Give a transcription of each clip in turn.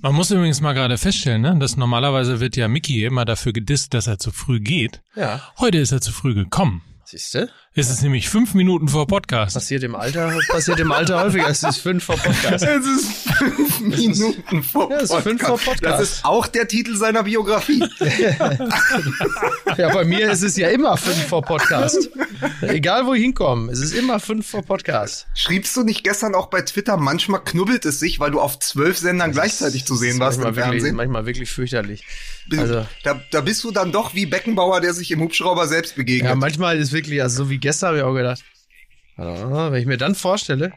Man muss übrigens mal gerade feststellen, ne, dass normalerweise wird ja Mickey immer dafür gedisst, dass er zu früh geht. Ja. Heute ist er zu früh gekommen. Siehste? Es ist nämlich fünf Minuten vor Podcast. Passiert im Alter, passiert im Alter häufiger. Es ist fünf vor Podcast. Es ist fünf Minuten vor Ja, es ist fünf vor Podcast. Das ist auch der Titel seiner Biografie. Ja, bei mir ist es ja immer fünf vor Podcast. Egal wo ich hinkomme, es ist immer fünf vor Podcast. Schriebst du nicht gestern auch bei Twitter, manchmal knubbelt es sich, weil du auf zwölf Sendern gleichzeitig zu sehen warst im manchmal wirklich, Fernsehen? manchmal wirklich fürchterlich. Also, da, da bist du dann doch wie Beckenbauer, der sich im Hubschrauber selbst begegnet. ja, manchmal ist wirklich, also so wie gestern habe ich auch gedacht, ah, wenn ich mir dann vorstelle,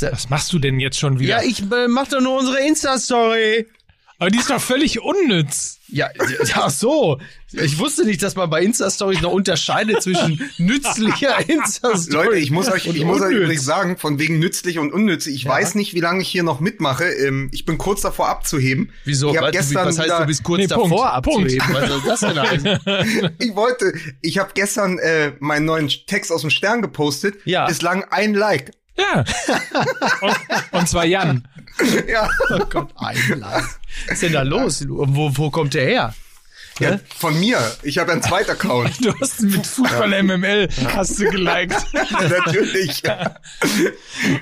Was machst du denn jetzt schon wieder? ja, ich äh, mach doch nur unsere Insta-Story. Aber die ist doch völlig unnütz. Ja, ja, ach so. Ich wusste nicht, dass man bei Insta-Stories noch unterscheidet zwischen nützlicher Insta-Story. Leute, ich muss euch, ich muss euch unnütz. übrigens sagen, von wegen nützlich und unnützlich. Ich Ja. weiß nicht, wie lange ich hier noch mitmache. Ähm, Ich bin kurz davor abzuheben. Wieso? Ich hab Was, gestern was heißt, wieder, du bist kurz Nee, davor Punkt, abzuheben? Was soll das denn heißen? Ich wollte, ich habe gestern äh, meinen neuen Text aus dem Stern gepostet. Ja. Bislang ein Like. Ja. und, und zwar Jan. Ja. Oh Gott, ein Like. Was ist denn da los? Wo, wo kommt der her? ja. Von mir. Ich habe einen zweiten Account. Du hast mit Fußball MML hast du geliked. Natürlich.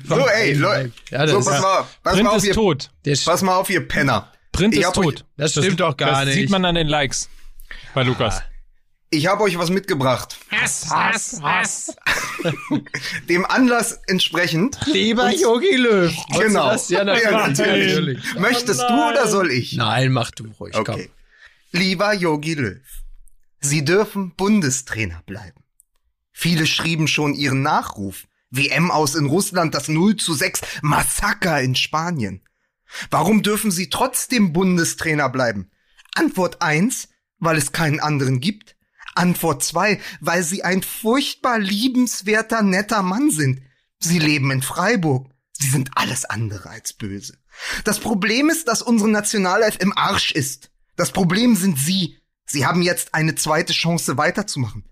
so, ey, Leute. Ja, das so, pass mal, pass Print mal auf, ist ihr, tot. Pass mal auf, ihr Penner. Print Ich ist hab euch- tot. Das stimmt doch gar das nicht. sieht man an den Likes bei Lukas. Ich habe euch was mitgebracht. Hass, Hass, Hass. Dem Anlass entsprechend. Lieber Yogi Löw. Genau. du Das? Ja, natürlich. Ja, natürlich. natürlich. Möchtest Oh du nein. oder soll ich? Nein, mach du ruhig. Okay. Lieber Yogi Löw, Sie dürfen Bundestrainer bleiben. Viele schrieben schon ihren Nachruf. WM aus in Russland, das 0 zu 6 Massaker in Spanien. Warum dürfen Sie trotzdem Bundestrainer bleiben? Antwort 1, weil es keinen anderen gibt. Antwort 2, weil Sie ein furchtbar liebenswerter, netter Mann sind. Sie leben in Freiburg. Sie sind alles andere als böse. Das Problem ist, dass unsere Nationalelf im Arsch ist. Das Problem sind Sie. Sie haben jetzt eine zweite Chance weiterzumachen.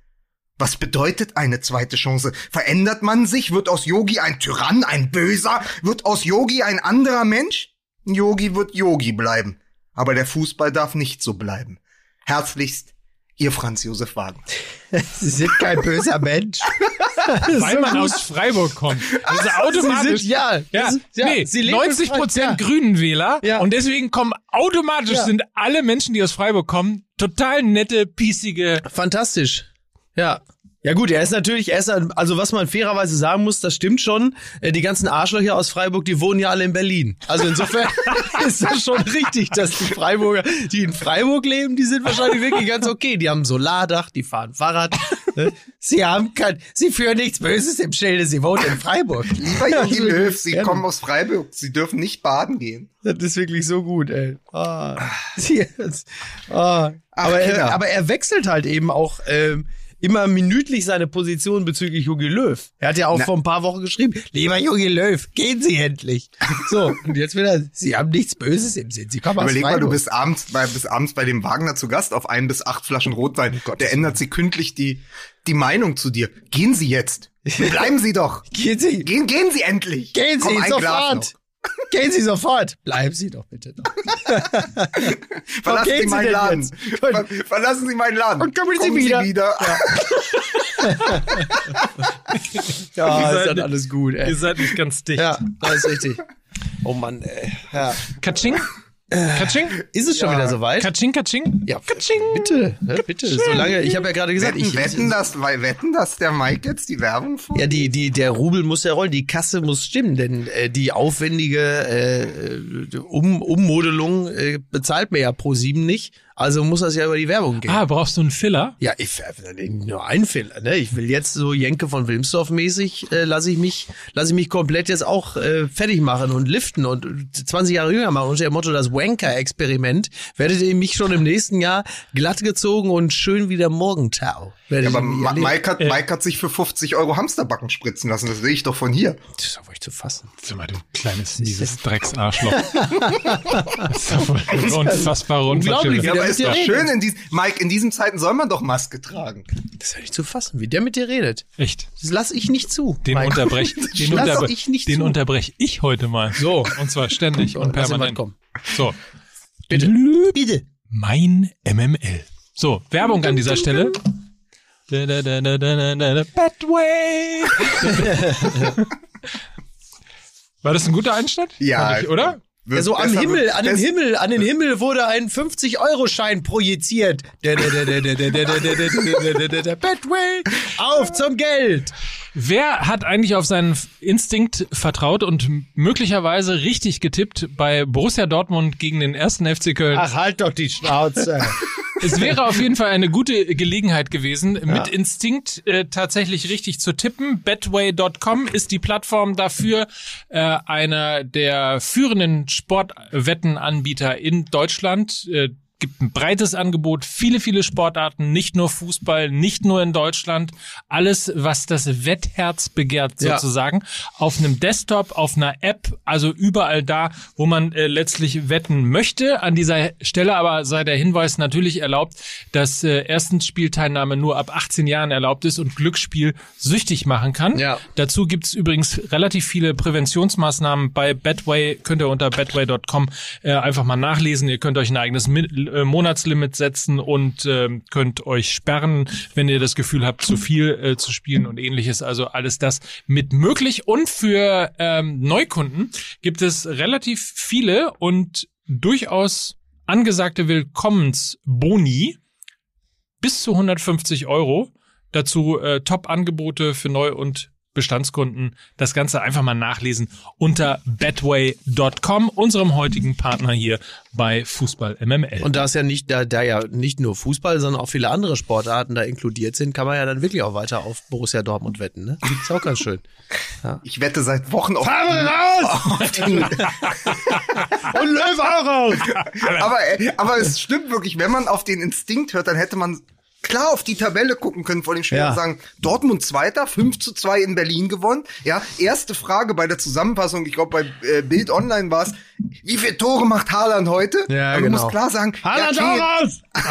Was bedeutet eine zweite Chance? Verändert man sich? Wird aus Yogi ein Tyrann, ein Böser? Wird aus Yogi ein anderer Mensch? Yogi wird Yogi bleiben. Aber der Fußball darf nicht so bleiben. Herzlichst, Ihr Franz Josef Wagner. Sie sind kein böser Mensch. Weil man aus Freiburg kommt. Das ist automatisch. Sie sind, ja, Ja, ist- ja, nee, sie leben 90 in Freiburg, Prozent ja. Grünenwähler Ja. und deswegen kommen automatisch Ja. sind alle Menschen, die aus Freiburg kommen, total nette, piesige. Fantastisch. Ja. Ja gut, er ist natürlich, er ist, also was man fairerweise sagen muss, das stimmt schon. Äh, Die ganzen Arschlöcher aus Freiburg, die wohnen ja alle in Berlin. Also insofern ist das schon richtig, dass die Freiburger, die in Freiburg leben, die sind wahrscheinlich wirklich ganz okay. Die haben ein Solardach, die fahren Fahrrad. ne? Sie haben kein, sie führen nichts Böses im Schilde, sie wohnen in Freiburg. Lieber Yogi Löw, Sie kommen aus Freiburg. Sie dürfen nicht baden gehen. Das ist wirklich so gut, ey. Ah. Sie- ah. Aber, Kinder. er, aber er wechselt halt eben auch ähm, immer minütlich seine Position bezüglich Jogi Löw. Er hat ja auch Na. vor ein paar Wochen geschrieben, lieber Jogi Löw, gehen Sie endlich. So, und jetzt wieder, Sie haben nichts Böses im Sinn. Sie kommen Überleg mal, du bist abends bei, bist abends bei dem Wagner zu Gast auf ein bis acht Flaschen Rotwein. Der ändert sie kündlich die, die Meinung zu dir. Gehen Sie jetzt. Bleiben Sie doch. Gehen Sie, Gehen, gehen Sie endlich. gehen Komm, Sie Glas sofort. Gehen Sie sofort. Bleiben Sie doch bitte noch. Verlassen Sie Sie meinen Laden. Ver verlassen Sie meinen Laden. Und kommen Sie wieder. Ja, ja ist seid dann nicht- alles gut, ey. Ihr seid nicht ganz dicht. Ja, das ist richtig. Oh Mann, ey. Ja. Katsching? Katsching? Ist es schon wieder soweit? Katsching, katsching? Ja, Katsching. bitte, ne, bitte. Solange, ich habe ja gerade gesagt, Wetten, ich, wetten, dass, weil, wetten, dass der Mike jetzt die Werbung vor? ja, die, die, der Rubel muss ja rollen, die Kasse muss stimmen, denn äh, die aufwendige äh, um, Ummodelung äh, bezahlt mir ja pro sieben nicht, also muss das ja über die Werbung gehen. Ah, brauchst du einen Filler? Ja, ich äh, nur ein Fehler, ne? Ich will jetzt so Jenke von Wilmsdorf mäßig, äh, lasse ich mich, lasse ich mich komplett jetzt auch äh, fertig machen und liften und 20 Jahre jünger machen unter dem Motto das Wanker-Experiment werdet ihr mich schon im nächsten Jahr glatt gezogen und schön wie der Morgentau. Ja, aber. Mike hat, Mike hat sich für 50 Euro Hamsterbacken spritzen lassen. Das sehe ich doch von hier. Das ist doch wohl nicht zu fassen. Sag mal, du kleines, mieses Drecksarschloch. das ist doch wohl eine unfassbare Unglaublich. Ja, aber ist doch redet. schön in diesen, Mike, in diesen Zeiten soll man doch Maske tragen. Das ist ja nicht zu fassen, wie der mit dir redet. Echt. Das lasse ich nicht zu. Den Mike. unterbrech, den, lass unterbre ich nicht den ich heute mal. So. Und zwar ständig und Lass permanent. kommen. So. Bitte. Bitte. Mein MML. So, Werbung an dieser Stelle. Bad Way. War das ein guter Einstand? Ja. Ich, oder? Ja, so am Himmel, an dem Himmel, an den Himmel wurde ein 50-Euro-Schein projiziert. Bad Way. Auf zum Geld! Wer hat eigentlich auf seinen Instinkt vertraut und möglicherweise richtig getippt bei Borussia Dortmund gegen den ersten FC Köln? Ach, halt doch die Schnauze. Es wäre auf jeden Fall eine gute Gelegenheit gewesen, mit Instinkt äh, tatsächlich richtig zu tippen. Betway.com ist die Plattform dafür, äh, einer der führenden Sportwettenanbieter in Deutschland. Äh, gibt ein breites Angebot, viele, viele Sportarten, nicht nur Fußball, nicht nur in Deutschland. Alles, was das Wettherz begehrt, Ja. sozusagen. Auf einem Desktop, auf einer App, also überall da, wo man äh, letztlich wetten möchte. An dieser Stelle aber sei der Hinweis natürlich erlaubt, dass äh, erstens Spielteilnahme nur ab 18 Jahren erlaubt ist und Glücksspiel süchtig machen kann. Ja. Dazu gibt's übrigens relativ viele Präventionsmaßnahmen bei Betway. Könnt ihr unter betway.com äh, einfach mal nachlesen. Ihr könnt euch ein eigenes äh, Monatslimit setzen und ähm, könnt euch sperren, wenn ihr das Gefühl habt, zu viel äh, zu spielen und ähnliches. Also alles das mit möglich. Und für ähm, Neukunden gibt es relativ viele und durchaus angesagte Willkommensboni bis zu 150 Euro. Dazu äh, Top-Angebote für Neu- und Bestandskunden. Das Ganze einfach mal nachlesen unter betway.com, unserem heutigen Partner hier bei Fußball MML. Und da es ja nicht, da, da ja nicht nur Fußball, sondern auch viele andere Sportarten da inkludiert sind, kann man ja dann wirklich auch weiter auf Borussia Dortmund wetten, ne? Ist auch ganz schön. Ich wette seit Wochen auf, raus! auf den, Und Löw auch raus! aber, äh, aber es stimmt wirklich, wenn man auf den Instinkt hört, dann hätte man klar auf die Tabelle gucken können vor dem Spiel Ja. und sagen, Dortmund Zweiter, 5 zu 2 in Berlin gewonnen. Ja, erste Frage bei der Zusammenfassung, ich glaube bei äh, Bild Online war es, wie viele Tore macht Haaland heute? Ja, Und du genau. musst klar sagen, Haaland ja, raus!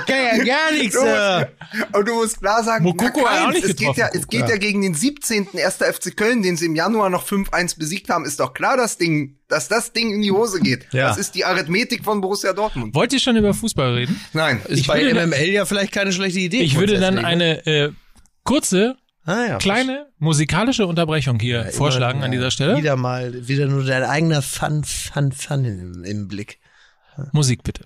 Okay, ja gar nichts. Du Äh. musst, und du musst klar sagen, Mokoko na, keins. es geht ja, es geht ja gegen den 17. 1. FC Köln, den sie im Januar noch 5-1 besiegt haben, ist doch klar, das Ding, dass das Ding in die Hose geht. Ja. Das ist die Arithmetik von Borussia Dortmund. Wollt ihr schon über Fußball reden? Nein. Ist Ich bei würde- MML ja vielleicht keine schlechte Idee. Ich würde dann ne? eine äh, kurze, ah, ja, kleine musikalische Unterbrechung hier immer, vorschlagen ja, an dieser Stelle. Wieder mal, wieder nur dein eigener Fun, Fun, Fun im, im Blick. Musik bitte.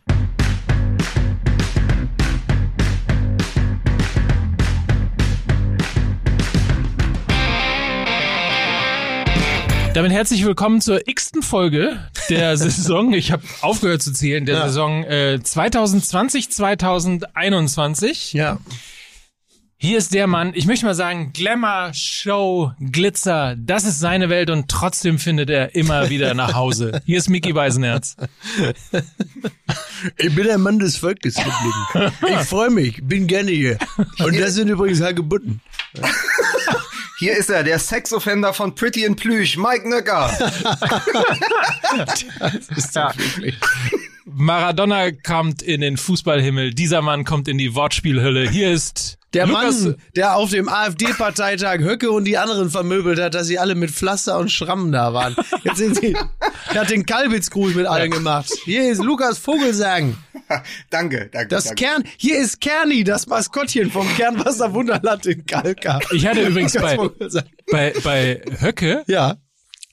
Damit herzlich willkommen zur x-ten Folge der Saison. Ich habe aufgehört zu zählen, der Ja. Saison äh, 2020, 2021. Ja. Hier ist der Mann, ich möchte mal sagen, Glamour, Show, Glitzer, das ist seine Welt und trotzdem findet er immer wieder nach Hause. Hier ist Mickey Beisenherz. Ich bin der Mann des Volkes geblieben. Ich freue mich, bin gerne hier. Und das sind übrigens Hagebutten. Hier ist er, der Sexoffender von Pretty in Plüsch, Mike Nöcker. Ja. Maradona kommt in den Fußballhimmel, dieser Mann kommt in die Wortspielhölle. Hier ist Der Lukas, Mann, der auf dem AfD-Parteitag Höcke und die anderen vermöbelt hat, dass sie alle mit Pflaster und Schrammen da waren. Jetzt sind sie, er hat den Kalbitzgruß mit allen gemacht. Hier ist Lukas Vogelsang. danke, danke. Das danke. Kern, hier ist Kerni, das Maskottchen vom Kernwasser Wunderland in Kalka. Ich hatte übrigens bei, bei, bei Höcke, Ja.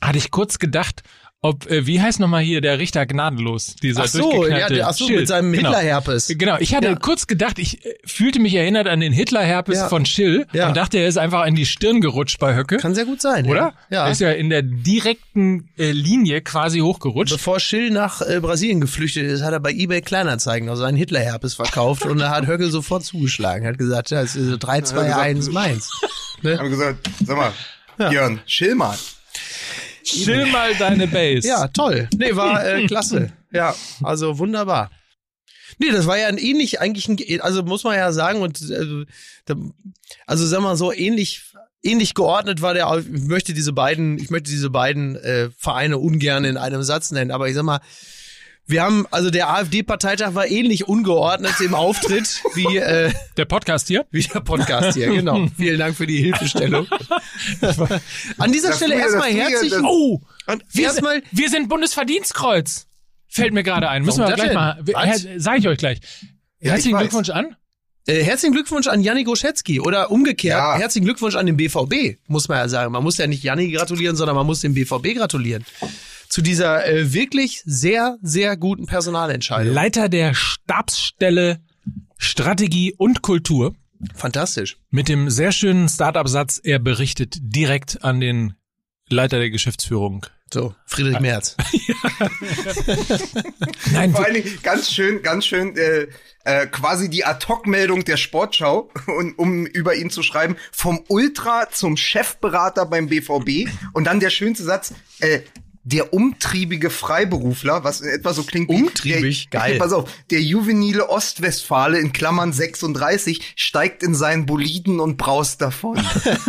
hatte ich kurz gedacht, ob, äh, wie heißt nochmal hier der Richter gnadenlos? Dieser Ach so, ja, ach so, Schill. mit seinem Genau. Hitlerherpes. Genau, ich hatte Ja. kurz gedacht, ich äh, fühlte mich erinnert an den Hitlerherpes Ja. von Schill Ja. und dachte, er ist einfach in die Stirn gerutscht bei Höcke. Kann sehr gut sein. oder? Ja. Er ist ja in der direkten äh, Linie quasi hochgerutscht. Bevor Schill nach äh, Brasilien geflüchtet ist, hat er bei eBay Kleinanzeigen noch seinen Hitlerherpes verkauft und da hat Höcke sofort zugeschlagen. Hat gesagt, ja, es ist so 3, 2, 1 Mainz. Ne? Haben gesagt, sag mal, Björn, chill mal. Chill mal deine Base. Ja, toll. Nee, war äh, klasse. Ja, also wunderbar. Nee, das war ja ein ähnlich, eigentlich ein, also muss man ja sagen, und also, da- also sag mal so, ähnlich, ähnlich geordnet war der, ich möchte diese beiden, ich möchte diese beiden äh, Vereine ungern in einem Satz nennen, aber ich sag mal, wir haben, also der AfD-Parteitag war ähnlich ungeordnet im Auftritt wie, äh, Der Podcast hier? wie der Podcast hier, genau. Vielen Dank für die Hilfestellung. An dieser Das Stelle erstmal herzlichen, Oh! an- Wir, erstmal, sind, wir sind Bundesverdienstkreuz. Fällt mir gerade ein. Müssen Warum wir gleich denn? mal. Her, sag ich euch gleich. Ja, Herzlichen. Glückwunsch an. Äh, herzlichen Glückwunsch an Janni Goschetzky oder umgekehrt, Ja. herzlichen Glückwunsch an den BVB, muss man ja sagen. Man muss ja nicht Janni gratulieren, sondern man muss dem BVB gratulieren. Zu dieser äh, wirklich sehr, sehr guten Personalentscheidung. Leiter der Stabsstelle Strategie und Kultur Fantastisch. mit dem sehr schönen Startup-Satz, er berichtet direkt an den Leiter der Geschäftsführung. So, Friedrich Merz. Nein, Vor allen Dingen ganz schön, ganz schön äh, äh, quasi die Ad-Hoc-Meldung der Sportschau, und, um über ihn zu schreiben, vom Ultra zum Chefberater beim BVB und dann der schönste Satz, äh, der umtriebige Freiberufler, was in etwa so klingt wie Umtriebig? der, Geil. Pass auf, der juvenile Ostwestfale in Klammern 36 steigt in seinen Boliden und braust davon.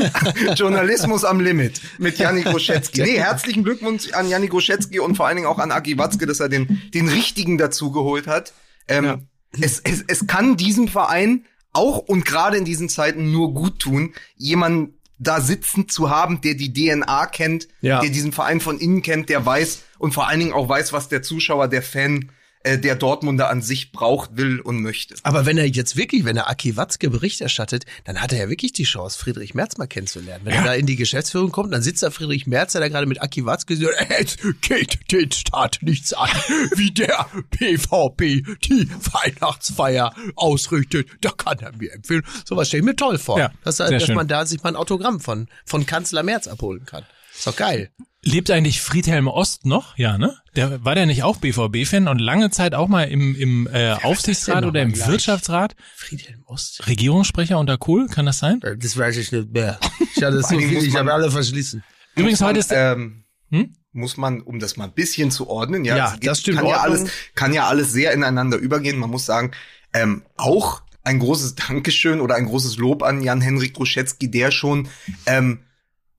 Journalismus am Limit mit Janni Groschetzky. Nee, herzlichen Glückwunsch an Janni Groschetzky und vor allen Dingen auch an Aki Watzke, dass er den, den richtigen dazu geholt hat. Ähm, Ja. es, es, es kann diesem Verein auch und gerade in diesen Zeiten nur gut tun, jemanden da sitzen zu haben, der die DNA kennt, Ja. der diesen Verein von innen kennt, der weiß und vor allen Dingen auch weiß, was der Zuschauer, der Fan, äh, der Dortmunder an sich braucht, will und möchte. Aber wenn er jetzt wirklich, wenn er Aki Watzke Bericht erstattet, dann hat er ja wirklich die Chance, Friedrich Merz mal kennenzulernen. Wenn er da in die Geschäftsführung kommt, dann sitzt da Friedrich Merz, der da gerade mit Aki Watzke sagt, es geht den Staat nichts an, wie der PVP die Weihnachtsfeier ausrichtet. Da kann er mir empfehlen. Sowas stelle ich mir toll vor. Ja, dass, dass man da sich mal ein Autogramm von, von Kanzler Merz abholen kann. Ist doch geil. Lebt eigentlich Friedhelm Ost noch? Ja, ne? Der war der nicht auch BVB-Fan und lange Zeit auch mal im, im äh, Aufsichtsrat oder im gleich? Wirtschaftsrat? Friedhelm Ost. Regierungssprecher unter Kohl, kann das sein? Das weiß ich nicht mehr. Ich hatte so viel, ich habe alle verschließen. Übrigens, heute ist ähm, Hm? muss man, um das mal ein bisschen zu ordnen, ja, Ja, geht- das stimmt, Kann ja, alles, kann ja alles sehr ineinander übergehen. Man muss sagen, ähm, auch ein großes Dankeschön oder ein großes Lob an Jan-Henrik Ruschetzky, der schon ähm,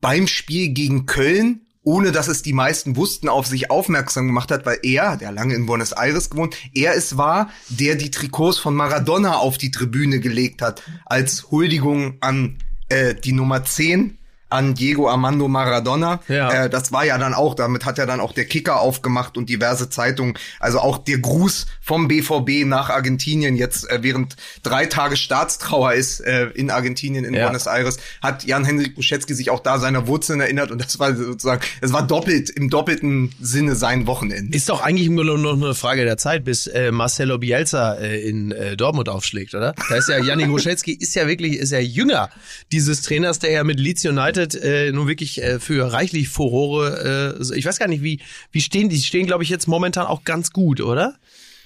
beim Spiel gegen Köln, ohne dass es die meisten wussten, auf sich aufmerksam gemacht hat, weil er, der lange in Buenos Aires gewohnt, er es war, der die Trikots von Maradona auf die Tribüne gelegt hat, als Huldigung an äh, die Nummer 10 an Diego Armando Maradona. Ja. Äh, das war ja dann auch, damit hat ja dann auch der Kicker aufgemacht und diverse Zeitungen. Also auch der Gruß vom BVB nach Argentinien jetzt, äh, während drei Tage Staatstrauer ist äh, in Argentinien, in Ja. Buenos Aires, hat Jan-Henrik Buschetzky sich auch da seiner Wurzeln erinnert und das war sozusagen, es war doppelt, im doppelten Sinne sein Wochenende. Ist doch eigentlich Grunde noch eine Frage der Zeit, bis äh, Marcelo Bielsa äh, in äh, Dortmund aufschlägt, oder? Da ist ja Janni Goschetzky ist ja wirklich ist ja jünger dieses Trainers, der ja mit Leeds United äh, nun wirklich äh, für reichlich Furore. Äh, ich weiß gar nicht, wie wie stehen die? Die stehen, glaube ich, jetzt momentan auch ganz gut, oder?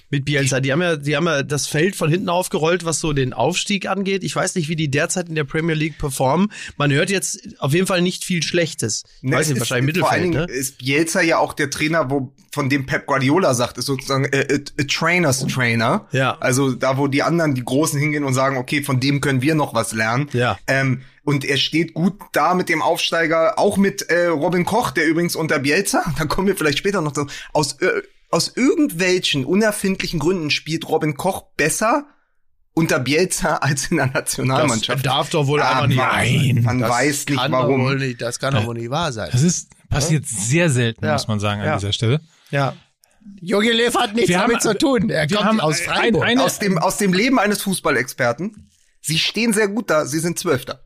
Mit Bielsa, die haben ja, die haben ja das Feld von hinten aufgerollt, was so den Aufstieg angeht. Ich weiß nicht, wie die derzeit in der Premier League performen. Man hört jetzt auf jeden Fall nicht viel Schlechtes. Ich weiß nicht, ist- wahrscheinlich Vor allen Mittelfeld, Dingen ne? ist Bielsa ja auch der Trainer, wo, von dem Pep Guardiola sagt, ist sozusagen äh, a, a Trainers Trainer. Ja. Also da, wo die anderen, die Großen hingehen und sagen, okay, von dem können wir noch was lernen. Ja. Ähm, und er steht gut da mit dem Aufsteiger, auch mit äh, Robin Koch, der übrigens unter Bielsa, da kommen wir vielleicht später noch so, aus, äh, aus irgendwelchen unerfindlichen Gründen spielt Robin Koch besser unter Bielsa als in der Nationalmannschaft. Das darf doch wohl Ah, einfach nicht wahr sein. nein, man Das weiß nicht kann doch warum. Wohl nicht, das kann doch wohl nicht wahr sein. das ist passiert sehr selten, Ja. muss man sagen, an Ja. dieser Stelle. Ja. Jogi Lev hat nichts Wir damit haben- zu tun. Er wir kommt haben aus ein- Freiburg. eine- aus dem, aus dem Leben eines Fußballexperten. Sie stehen sehr gut da, sie sind Zwölfter.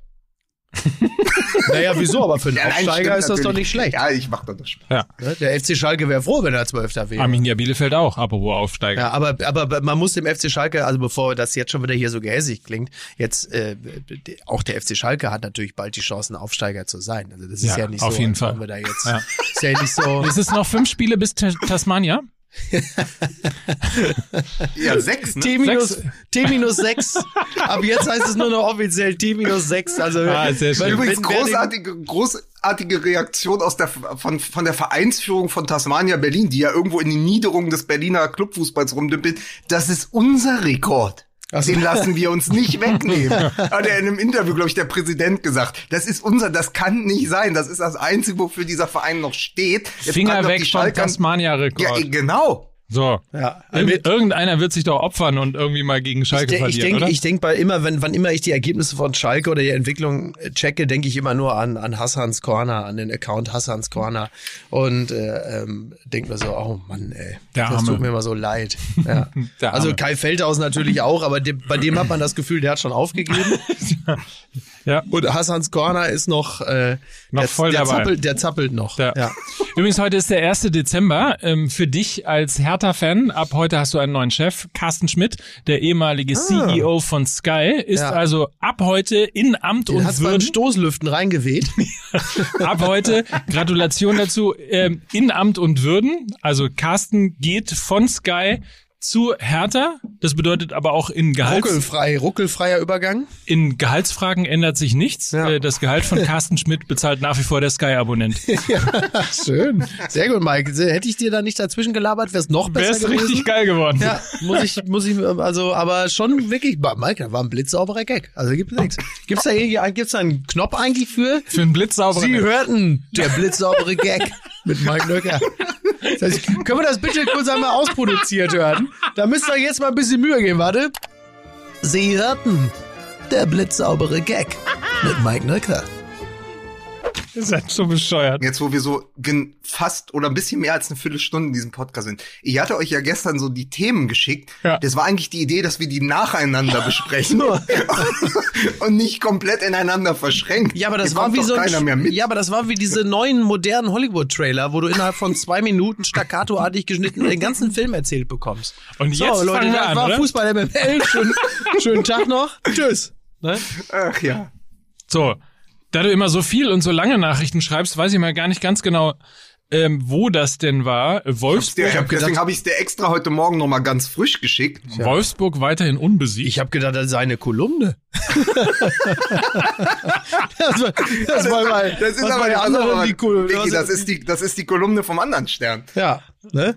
naja, wieso? Aber für einen Ja, nein, Aufsteiger stimmt ist das doch nicht schlecht. Ja, ich mach doch das Spaß. Ja. Ne? Der FC Schalke wäre froh, wenn er Zwölfter wäre. Arminia Bielefeld auch, apropos Aufsteiger. Ja, aber, aber man muss dem FC Schalke, also bevor das jetzt schon wieder hier so gehässig klingt, jetzt äh, auch der FC Schalke hat natürlich bald die Chancen, Aufsteiger zu sein. Also das ist Ja, ja, nicht auf so, jeden als Fall. wenn wir da jetzt Ja. ist ja nicht so. Es ist noch fünf Spiele bis Ta- Tasmania. Ja, sechs, ne? T minus, Sechs. T minus sechs. Ab jetzt heißt es nur noch offiziell T minus sechs. Also, Ah, sehr schön. Übrigens großartige, großartige Reaktion aus der, von, von der Vereinsführung von Tasmania Berlin, die ja irgendwo in den Niederungen des Berliner Clubfußballs rumdümpelt. Das ist unser Rekord. Ach so. Den lassen wir uns nicht wegnehmen. Hat er in einem Interview, glaube ich, der Präsident gesagt. Das ist unser, das kann nicht sein. Das ist das Einzige, wofür dieser Verein noch steht. Jetzt Finger weg vom Schalkern- Ja, Tasmania-Rekord. genau. So. Ja, Irgend, mit- irgendeiner wird sich doch opfern und irgendwie mal gegen Schalke Ich, ich verlieren, denke, oder? ich denke bei immer, wenn, wann immer ich die Ergebnisse von Schalke oder die Entwicklung äh, checke, denke ich immer nur an, an Hassans Corner, an den Account Hassans Corner und äh, ähm, denke mir so, oh Mann, ey, Der das Arme. tut mir immer so leid. Ja. Also. Kai Feldhaus natürlich auch, aber de, bei dem hat man das Gefühl, der hat schon aufgegeben. ja. Und Hassans Corner ist noch, äh, Noch der, voll der dabei. Zappelt, der zappelt noch. Ja. Ja. Übrigens, heute ist der 1. Dezember. Ähm, für dich als Hertha-Fan, ab heute hast du einen neuen Chef. Carsten Schmidt, der ehemalige CEO von Sky, ist Ah. Ja. also ab heute in Amt Den und hat's beim Würden. Stoßlüften reingeweht. Ab heute, Gratulation dazu, ähm, in Amt und Würden. Also Carsten geht von Sky zu Hertha. Das bedeutet aber auch in, Gehalts Ruckelfrei, ruckelfreier Übergang. in Gehaltsfragen ändert sich nichts. Ja. Äh, Das Gehalt von Carsten Schmidt bezahlt nach wie vor der Sky-Abonnent. Schön. Sehr gut, Mike. Hätte ich dir da nicht dazwischen gelabert, wäre es noch besser Wär's gewesen. richtig geil geworden. Ja, muss ich, muss ich, also, aber schon wirklich, Mike, das war ein blitzsauberer Gag. Also gibt's nichts. Gibt's da irgendwie, gibt's da einen Knopf eigentlich für? Für einen blitzsauberen. Sie hörten der blitzsaubere Gag mit Mike Nöcker. Das heißt, können wir das bitte kurz einmal ausproduziert hören? Da müsst ihr jetzt mal ein bisschen Mühe geben, warte. Sie hörten der blitzsaubere Gag mit Mike Nöcker. Ihr seid so bescheuert. Jetzt, wo wir so fast oder ein bisschen mehr als eine Viertelstunde in diesem Podcast sind. Ich hatte euch ja gestern so die Themen geschickt. Ja. Das war eigentlich die Idee, dass wir die nacheinander besprechen und nicht komplett ineinander verschränken. Ja, aber das Hier war wie so ein, ja, aber das war wie diese neuen modernen Hollywood-Trailer, wo du innerhalb von zwei Minuten staccatoartig geschnitten den ganzen Film erzählt bekommst. Und So, jetzt Leute, das an, war oder? Fußball MML. Schön, schönen Tag noch. Tschüss. Ne? Ach ja. So, da du immer so viel und so lange Nachrichten schreibst, weiß ich mal gar nicht ganz genau, ähm, wo das denn war. Wolfsburg, Der, hab gedacht- deswegen habe ich es dir extra heute Morgen noch mal ganz frisch geschickt. Wolfsburg weiterhin unbesiegt. Ich habe gedacht, das sei eine Kolumne. das war, das war mal, Das ist aber der anderen andere die Kolumne. Vicky, das ist die, das ist die Kolumne vom anderen Stern. ja, ne?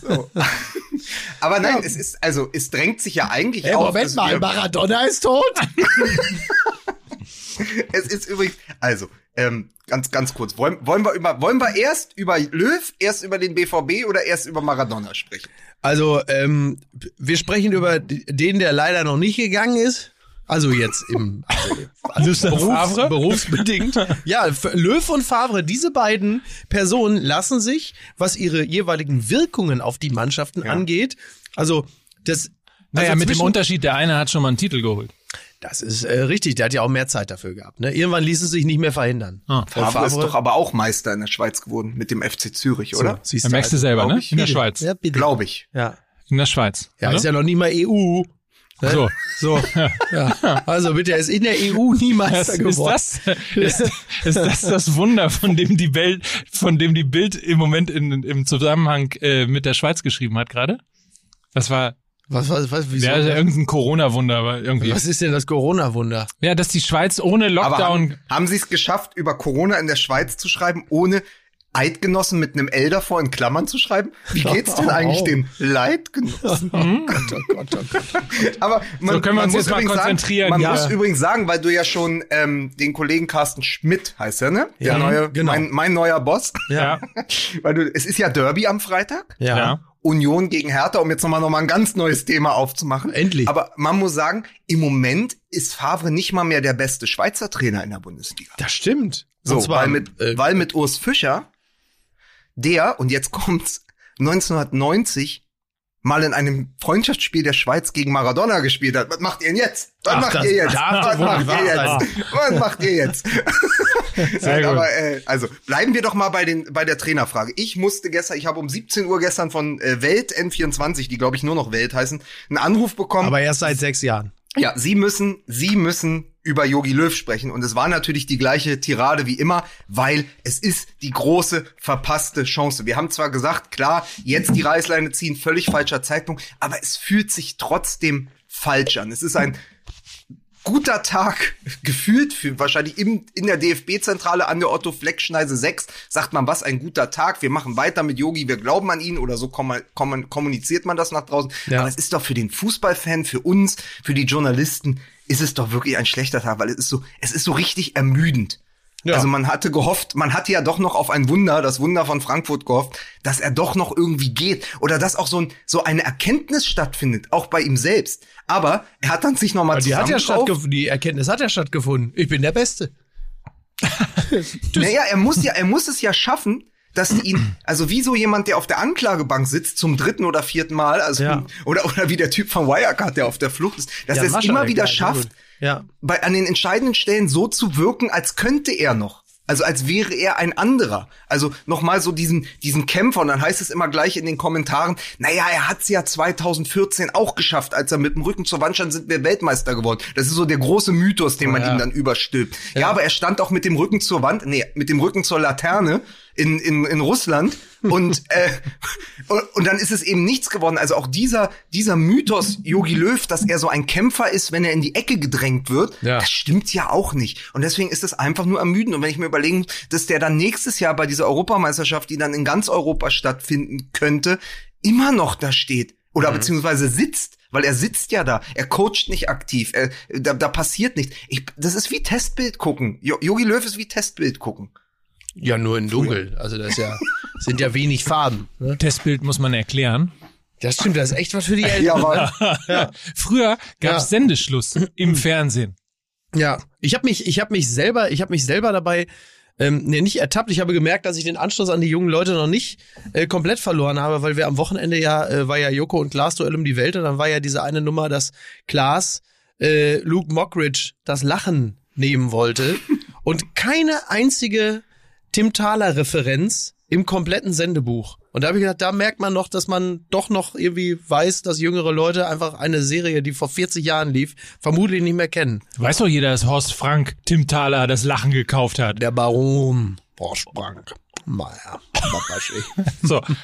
So. Aber nein, es ist, also, es drängt sich ja eigentlich Hey, auf. Moment mal, Maradona ist tot. Es ist übrigens, also, ähm, ganz, ganz kurz. Wollen, wollen wir über, wollen wir erst über Löw, erst über den BVB oder erst über Maradona sprechen? Also, ähm, wir sprechen über den, der leider noch nicht gegangen ist. Also jetzt im also Lucien Berufs, berufsbedingt. Ja, Löw und Favre, diese beiden Personen lassen sich, was ihre jeweiligen Wirkungen auf die Mannschaften Ja. angeht, also das naja, also mit dem Unterschied, der eine hat schon mal einen Titel geholt. Das ist äh, richtig, der hat ja auch mehr Zeit dafür gehabt. Ne? Irgendwann ließ es sich nicht mehr verhindern. Ah. Und Favre ist doch aber auch Meister in der Schweiz geworden mit dem FC Zürich, oder? siehst Da merkst du selber, ne? ich. In der. Schweiz. Ja, bitte. Glaube ich. Ja, In der Schweiz. ja oder? ist ja noch nie mal EU. Ne? So. So, ja. Also bitte, er ist in der EU nie Das, Meister ist, geworden. das, ist, ist das das Wunder, von dem die Welt, von dem die Bild im Moment in, im Zusammenhang äh, mit der Schweiz geschrieben hat gerade? Das war, Was, was, was, wieso? ja, also irgendein Corona-Wunder, aber irgendwie. was ist denn das Corona-Wunder? Ja, dass die Schweiz ohne Aber Lockdown haben, haben sie es geschafft, über Corona in der Schweiz zu schreiben, ohne Eidgenossen mit einem L davor in Klammern zu schreiben? Wie geht's denn Oh. eigentlich den Leidgenossen? Oh Gott, oh Gott, oh Gott. Aber man, So können wir uns muss jetzt mal übrigens konzentrieren. Sagen, man Ja. muss übrigens sagen, weil du ja schon ähm, den Kollegen Carsten Schmidt heißt er, ne? Der Ja, neue, genau. mein, mein neuer Boss. ja, weil du, es ist ja Derby am Freitag. Ja. ja. Union gegen Hertha, um jetzt nochmal noch mal ein ganz neues Thema aufzumachen. Endlich. Aber man muss sagen, im Moment ist Favre nicht mal mehr der beste Schweizer Trainer in der Bundesliga. Das stimmt. So, Und zwar, weil mit, äh, weil mit Urs Fischer, der, und jetzt kommt's, 1990 mal in einem Freundschaftsspiel der Schweiz gegen Maradona gespielt hat. Was macht ihr denn jetzt? Was Ach, macht das ihr jetzt? Was macht ihr jetzt? Was macht ihr jetzt? Nein, aber äh, also bleiben wir doch mal bei den bei der Trainerfrage. Ich musste gestern, ich habe um 17 Uhr gestern von äh, Welt N24, die glaube ich nur noch Welt heißen, einen Anruf bekommen. aber erst seit sechs Jahren. Ja, Sie müssen, Sie müssen über Yogi Löw sprechen. Und es war natürlich die gleiche Tirade wie immer, weil es ist die große verpasste Chance. Wir haben zwar gesagt, klar, jetzt die Reißleine ziehen, völlig falscher Zeitpunkt, aber es fühlt sich trotzdem falsch an. Es ist ein guter Tag gefühlt für wahrscheinlich im, in der DFB-Zentrale an der Otto Fleckschneise 6 sagt man, was ein guter Tag. Wir machen weiter mit Yogi, wir glauben an ihn oder so kommuniziert man das nach draußen. Ja. Aber es ist doch für den Fußballfan, für uns, für die Journalisten, ist es doch wirklich ein schlechter Tag, weil es ist so, es ist so richtig ermüdend. Ja. Also man hatte gehofft, man hatte ja doch noch auf ein Wunder, das Wunder von Frankfurt gehofft, dass er doch noch irgendwie geht oder dass auch so, ein, so eine Erkenntnis stattfindet, auch bei ihm selbst. Aber er hat dann sich noch mal die hat ja stattgefunden, die Erkenntnis hat ja stattgefunden. Ich bin der Beste. naja, er muss ja, er muss es ja schaffen, dass die ihn, also wie so jemand, der auf der Anklagebank sitzt zum dritten oder vierten Mal, also ja. oder oder wie der Typ von Wirecard, der auf der Flucht ist, dass ja, er es immer wieder schafft, ja. bei an den entscheidenden Stellen so zu wirken, als könnte er noch. Also als wäre er ein anderer. Also nochmal so diesen, diesen Kämpfer. Und dann heißt es immer gleich in den Kommentaren, naja, er hat's ja 2014 auch geschafft, als er mit dem Rücken zur Wand stand, sind wir Weltmeister geworden. Das ist so der große Mythos, den man ja. ihm dann überstülpt. Ja. ja, aber er stand auch mit dem Rücken zur Wand, nee, mit dem Rücken zur Laterne in, in, in Russland und, äh, und, dann ist es eben nichts geworden. Also auch dieser, dieser Mythos Yogi Löw, dass er so ein Kämpfer ist, wenn er in die Ecke gedrängt wird, ja. das stimmt ja auch nicht. Und deswegen ist das einfach nur ermüdend. Und wenn ich mir überlege, dass der dann nächstes Jahr bei dieser Europameisterschaft, die dann in ganz Europa stattfinden könnte, immer noch da steht oder mhm. beziehungsweise sitzt, weil er sitzt ja da, er coacht nicht aktiv, er, da, da passiert nichts. Ich, das ist wie Testbild gucken. Yogi Löw ist wie Testbild gucken. Ja, nur in dunkel. Also das ja, sind ja wenig Farben. Ne? Testbild muss man erklären. Das stimmt, das ist echt was für die Eltern. ja, ja. Früher gab es ja. Sendeschluss im Fernsehen. Ja, ich habe mich, ich habe mich selber, ich habe mich selber dabei ähm, nee, nicht ertappt. Ich habe gemerkt, dass ich den Anschluss an die jungen Leute noch nicht äh, komplett verloren habe, weil wir am Wochenende ja, äh, war ja Joko und Klaas Duell um die Welt und dann war ja diese eine Nummer, dass Klaas äh, Luke Mockridge das Lachen nehmen wollte und keine einzige Tim Thaler Referenz im kompletten Sendebuch. Und da habe ich gedacht, da merkt man noch, dass man doch noch irgendwie weiß, dass jüngere Leute einfach eine Serie, die vor 40 Jahren lief, vermutlich nicht mehr kennen. Weiß doch jeder, dass Horst Frank Tim Thaler das Lachen gekauft hat. Der Baron Horst Frank. Naja, so. Und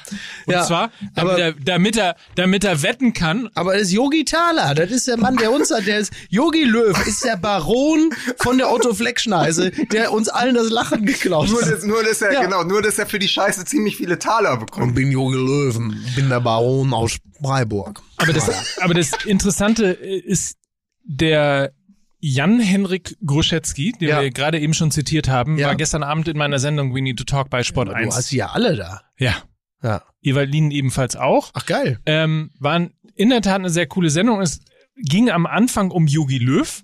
ja, zwar, damit, aber, er, damit, er, damit er wetten kann. Aber das ist Yogi Thaler, das ist der Mann, der uns hat, der ist, Yogi Löw ist der Baron von der Otto Fleckschneise, der uns allen das Lachen geklaut hat. Nur, nur, dass er, ja. genau, nur, dass er für die Scheiße ziemlich viele Taler bekommt. Ich bin Yogi Löwen, bin der Baron aus Freiburg. Aber das, aber das Interessante ist, der Jan-Henrik Gruschetzky, den ja. wir gerade eben schon zitiert haben, ja. war gestern Abend in meiner Sendung We Need to Talk bei Sport ja, 1. Du hast sie ja alle da. Ja. Ja. Evalin ebenfalls auch. Ach geil. Ähm, waren in der Tat eine sehr coole Sendung. Es ging am Anfang um Yogi Löw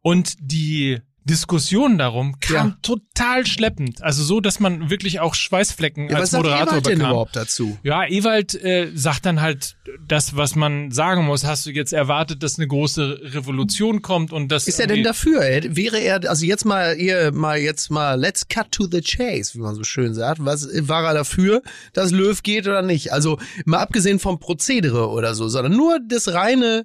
und die Diskussion darum kam ja. total schleppend. Also so, dass man wirklich auch Schweißflecken ja, als was Moderator sagt Ewald bekam. denn überhaupt dazu? Ja, Ewald äh, sagt dann halt das, was man sagen muss. Hast du jetzt erwartet, dass eine große Revolution kommt und das ist er denn dafür? Wäre er also jetzt mal ihr mal jetzt mal Let's cut to the chase, wie man so schön sagt. Was war er dafür, dass Löw geht oder nicht? Also mal abgesehen vom Prozedere oder so, sondern nur das reine,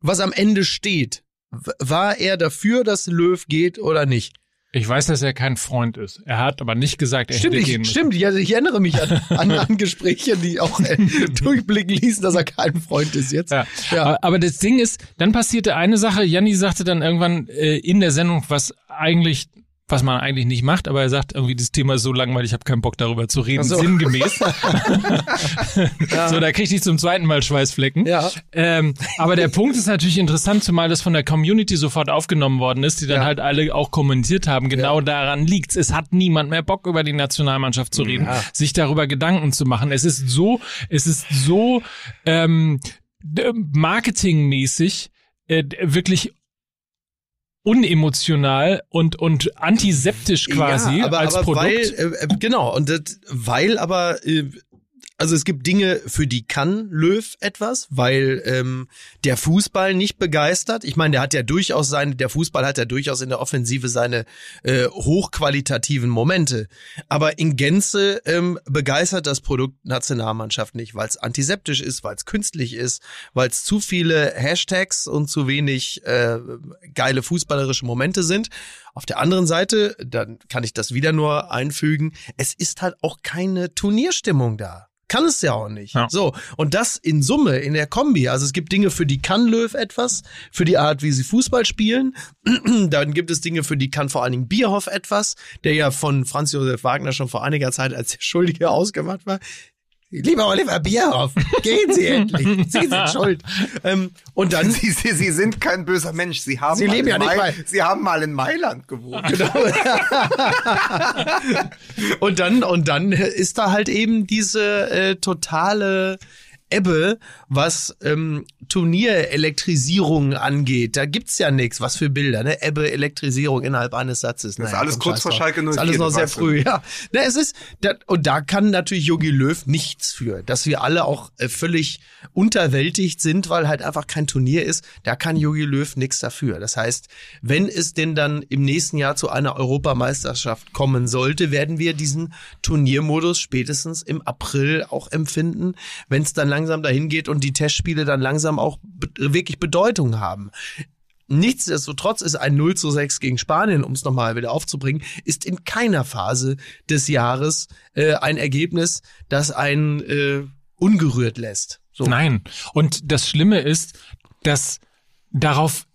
was am Ende steht war er dafür, dass Löw geht oder nicht? Ich weiß, dass er kein Freund ist. Er hat aber nicht gesagt, er stimmt, hätte ich, gehen müssen. Stimmt, ich, ich erinnere mich an, an, an Gespräche, die auch äh, durchblicken ließen, dass er kein Freund ist jetzt. Ja. ja. Aber das Ding ist, dann passierte eine Sache. Janni sagte dann irgendwann äh, in der Sendung, was eigentlich was man eigentlich nicht macht, aber er sagt irgendwie, das Thema ist so langweilig, ich habe keinen Bock darüber zu reden, so. sinngemäß. ja. So, da kriege ich zum zweiten Mal Schweißflecken. Ja. Ähm, aber der Punkt ist natürlich interessant, zumal das von der Community sofort aufgenommen worden ist, die dann ja. halt alle auch kommentiert haben. Genau ja. daran liegt's. Es hat niemand mehr Bock über die Nationalmannschaft zu reden, sich darüber Gedanken zu machen. Es ist so, es ist so ähm, marketingmäßig äh, wirklich unemotional und und antiseptisch quasi ja, aber, als aber Produkt. Weil, äh, äh, genau und das, weil aber äh, Also es gibt Dinge, für die kann Löw etwas, weil ähm, der Fußball nicht begeistert. Ich meine, der hat ja durchaus seine, der Fußball hat ja durchaus in der Offensive seine äh, hochqualitativen Momente. Aber in Gänze ähm, begeistert das Produkt Nationalmannschaft nicht, weil es antiseptisch ist, weil es künstlich ist, weil es zu viele Hashtags und zu wenig äh, geile fußballerische Momente sind. Auf der anderen Seite, dann kann ich das wieder nur einfügen, es ist halt auch keine Turnierstimmung da. Kann es ja auch nicht. Ja. So. Und das in Summe, in der Kombi. Also es gibt Dinge, für die kann Löw etwas, für die Art, wie sie Fußball spielen. Dann gibt es Dinge, für die kann vor allen Dingen Bierhoff etwas, der ja von Franz Josef Wagner schon vor einiger Zeit als der Schuldige ausgemacht war. Lieber Oliver Bierhoff, gehen Sie endlich. Sie sind schuld. Ähm, und dann. Sie, Sie, Sie sind kein böser Mensch. Sie haben Sie mal leben in ja nicht mal- Sie haben mal in Mailand gewohnt. Genau. und dann und dann ist da halt eben diese äh, totale Ebbe, was ähm, Turnierelektrisierung angeht. Da gibt's ja nichts. Was für Bilder, ne? Ebbe, Elektrisierung innerhalb eines Satzes. Das ist Naja, alles kurz vor. Schalke 04, Ist alles noch sehr früh, ja. Ne, es ist, da, und da kann natürlich Jogi Löw nichts für, dass wir alle auch äh, völlig unterwältigt sind, weil halt einfach kein Turnier ist. Da kann Jogi Löw nichts dafür. Das heißt, wenn es denn dann im nächsten Jahr zu einer Europameisterschaft kommen sollte, werden wir diesen Turniermodus spätestens im April auch empfinden, wenn es dann langsam dahin geht und die Testspiele dann langsam auch wirklich Bedeutung haben. Nichtsdestotrotz ist ein 0 zu 6 gegen Spanien, um es nochmal wieder aufzubringen, ist in keiner Phase des Jahres äh, ein Ergebnis, das einen äh, ungerührt lässt. So. Nein. Und das Schlimme ist, dass darauf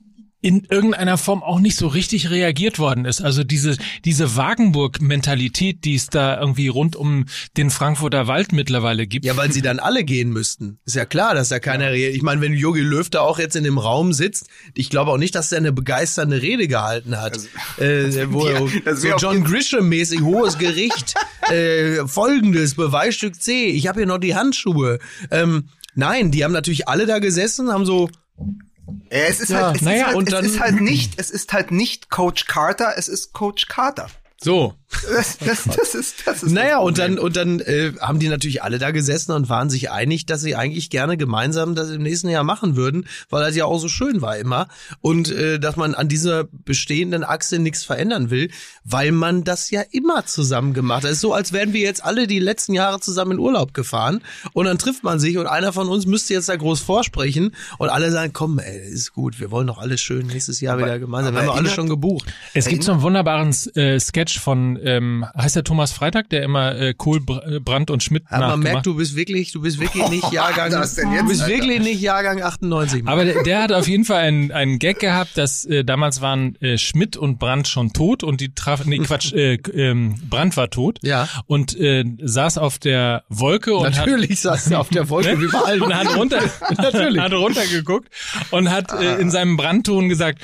in irgendeiner Form auch nicht so richtig reagiert worden ist. Also diese, diese Wagenburg-Mentalität, die es da irgendwie rund um den Frankfurter Wald mittlerweile gibt. Ja, weil sie dann alle gehen müssten. Ist ja klar, dass da keiner redet. Ich meine, wenn Jogi Löw da auch jetzt in dem Raum sitzt, ich glaube auch nicht, dass er eine begeisternde Rede gehalten hat. äh, wo Ja, er so John Grisham-mäßig hohes Gericht, äh, folgendes, Beweisstück C, ich habe hier noch die Handschuhe. Ähm, nein, die haben natürlich alle da gesessen, haben so, es ist Ja, halt, es, naja, ist halt, es ist halt nicht, es ist halt nicht Coach Carter, es ist Coach Carter. So. Das, das, das ist, das ist Naja, das und dann, und dann äh, haben die natürlich alle da gesessen und waren sich einig, dass sie eigentlich gerne gemeinsam das im nächsten Jahr machen würden, weil das ja auch so schön war immer. Und äh, dass man an dieser bestehenden Achse nichts verändern will, weil man das ja immer zusammen gemacht hat. Es ist so, als wären wir jetzt alle die letzten Jahre zusammen in Urlaub gefahren und dann trifft man sich und einer von uns müsste jetzt da groß vorsprechen und alle sagen, komm, ey, ist gut, wir wollen doch alle schön nächstes Jahr wieder gemeinsam. Wir aber haben doch alles erinnert- schon gebucht. Es gibt so einen wunderbaren äh, Sketch von, ähm, heißt der Thomas Freitag, der immer äh, Kohl, Br- Brandt und Schmidt Aber man merkt, du bist wirklich, du bist wirklich nicht Jahrgang, denn jetzt, du bist Alter? wirklich nicht Jahrgang 98. Aber der, der hat auf jeden Fall einen, einen Gag gehabt, dass äh, damals waren äh, Schmidt und Brandt schon tot und die trafen, nee Quatsch, äh, ähm, Brandt war tot Ja. und äh, saß auf der Wolke und Natürlich saß er auf der Wolke wie bei allen. und hat runter, Natürlich. hat runtergeguckt und hat äh, in seinem Brandton gesagt,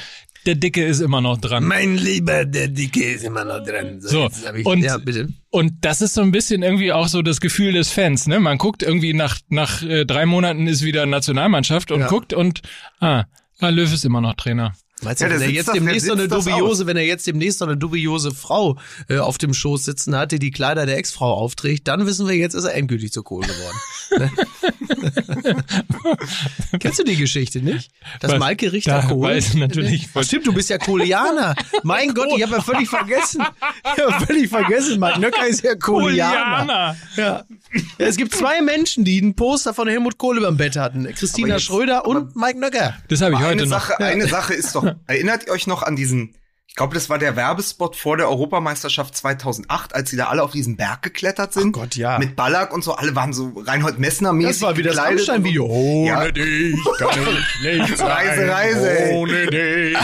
der Dicke ist immer noch dran. Mein Lieber, der Dicke ist immer noch drin. So, hab ich, und- ja, bitte. Und das ist so ein bisschen irgendwie auch so das Gefühl des Fans, ne? Man guckt irgendwie nach nach äh, drei Monaten ist wieder Nationalmannschaft und Ja. guckt und ah, ah, Löw ist immer noch Trainer. Meinst du, Ja, wenn er jetzt demnächst so eine dubiose, aus. wenn er jetzt demnächst so eine dubiose Frau äh, auf dem Schoß sitzen hat, die die Kleider der Ex-Frau aufträgt, dann wissen wir, jetzt ist er endgültig zu Kohl geworden. Kennst du die Geschichte nicht? Das Was? Maike Richter Da Kohl. weiß natürlich Ach, stimmt, du bist ja Kohlianer. Mein Gott, ich habe ja völlig vergessen. Ich habe völlig vergessen. Mike Nöcker ist ja Kohlianer. Ja. ja. Es gibt zwei Menschen, die ein Poster von Helmut Kohl über dem Bett hatten. Christina jetzt- Schröder und Mike Nöcker. Das habe ich heute eine noch. Sache, eine Sache ist doch, erinnert ihr euch noch an diesen, ich glaube, das war der Werbespot vor der Europameisterschaft 2008, als sie da alle auf diesen Berg geklettert sind. Ach Gott, ja. Mit Ballack und so, alle waren so Reinhold Messner mäßig Das war wie das gekleidet. Rammstein-Video. Ohne Ja. dich kann ich nicht sein. Reise, Reise. Ohne dich.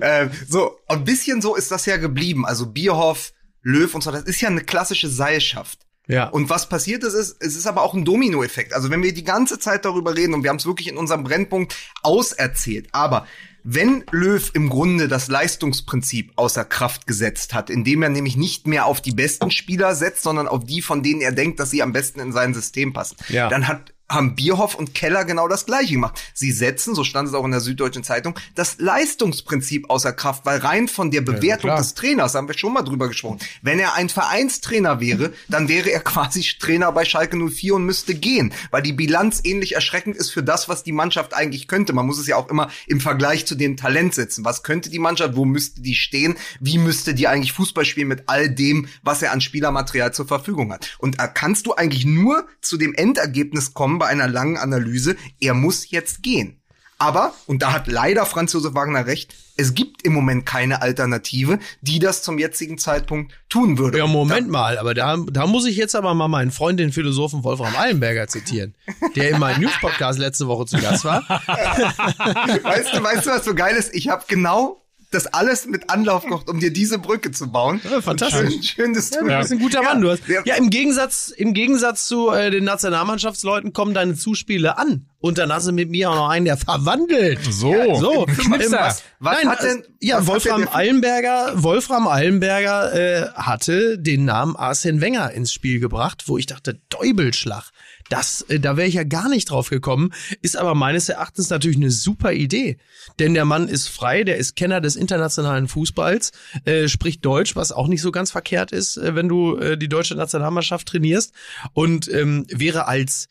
äh, so, ein bisschen so ist das ja geblieben. Also Bierhoff, Löw und so, das ist ja eine klassische Seilschaft. Ja. Und was passiert ist, ist, es ist aber auch ein Dominoeffekt. Also wenn wir die ganze Zeit darüber reden und wir haben es wirklich in unserem Brennpunkt auserzählt, aber wenn Löw im Grunde das Leistungsprinzip außer Kraft gesetzt hat, indem er nämlich nicht mehr auf die besten Spieler setzt, sondern auf die, von denen er denkt, dass sie am besten in sein System passen, Ja. dann hat haben Bierhoff und Keller genau das gleiche gemacht. Sie setzen, so stand es auch in der Süddeutschen Zeitung, das Leistungsprinzip außer Kraft, weil rein von der Bewertung klar. des Trainers, haben wir schon mal drüber gesprochen, wenn er ein Vereinstrainer wäre, dann wäre er quasi Trainer bei Schalke 04 und müsste gehen, weil die Bilanz ähnlich erschreckend ist für das, was die Mannschaft eigentlich könnte. Man muss es ja auch immer im Vergleich zu dem Talent setzen. Was könnte die Mannschaft, wo müsste die stehen, wie müsste die eigentlich Fußball spielen mit all dem, was er an Spielermaterial zur Verfügung hat. Und da kannst du eigentlich nur zu dem Endergebnis kommen bei einer langen Analyse, er muss jetzt gehen. Aber, und da hat leider Franz Josef Wagner recht, es gibt im Moment keine Alternative, die das zum jetzigen Zeitpunkt tun würde. Ja, Moment mal, aber da, da muss ich jetzt aber mal meinen Freund, den Philosophen Wolfram Eilenberger zitieren, der in meinem News-Podcast letzte Woche zu Gast war. weißt du, weißt du, was so geil ist? Ich habe genau das alles mit Anlauf gemacht, um dir diese Brücke zu bauen. Ja, fantastisch. Schön, schön dass du Du bist ein guter Mann. Du hast, Ja. ja, im Gegensatz, im Gegensatz zu äh, den Nationalmannschaftsleuten kommen deine Zuspiele an. Und dann hast du mit mir auch noch einen, der verwandelt. So. So, Knipser. was, Was nein, hat denn- ja, Wolfram Eilenberger, Wolfram Eilenberger äh, hatte den Namen Arsene Wenger ins Spiel gebracht, wo ich dachte, Däubelschlag. Das, äh, da wäre ich ja gar nicht drauf gekommen, ist aber meines Erachtens natürlich eine super Idee. Denn der Mann ist frei, der ist Kenner des internationalen Fußballs, äh, spricht Deutsch, was auch nicht so ganz verkehrt ist, äh, wenn du äh, die deutsche Nationalmannschaft trainierst und ähm, wäre als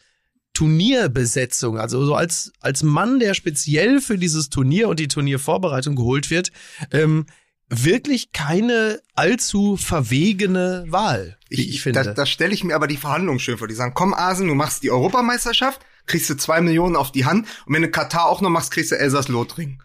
Turnierbesetzung, also so als, als Mann, der speziell für dieses Turnier und die Turniervorbereitung geholt wird, ähm, wirklich keine allzu verwegene Wahl, wie ich, finde. Da, da stelle ich mir aber die Verhandlungen schön vor. Die sagen, komm Asen, du machst die Europameisterschaft, kriegst du zwei Millionen auf die Hand und wenn du Katar auch noch machst, kriegst du Elsass-Lothringen.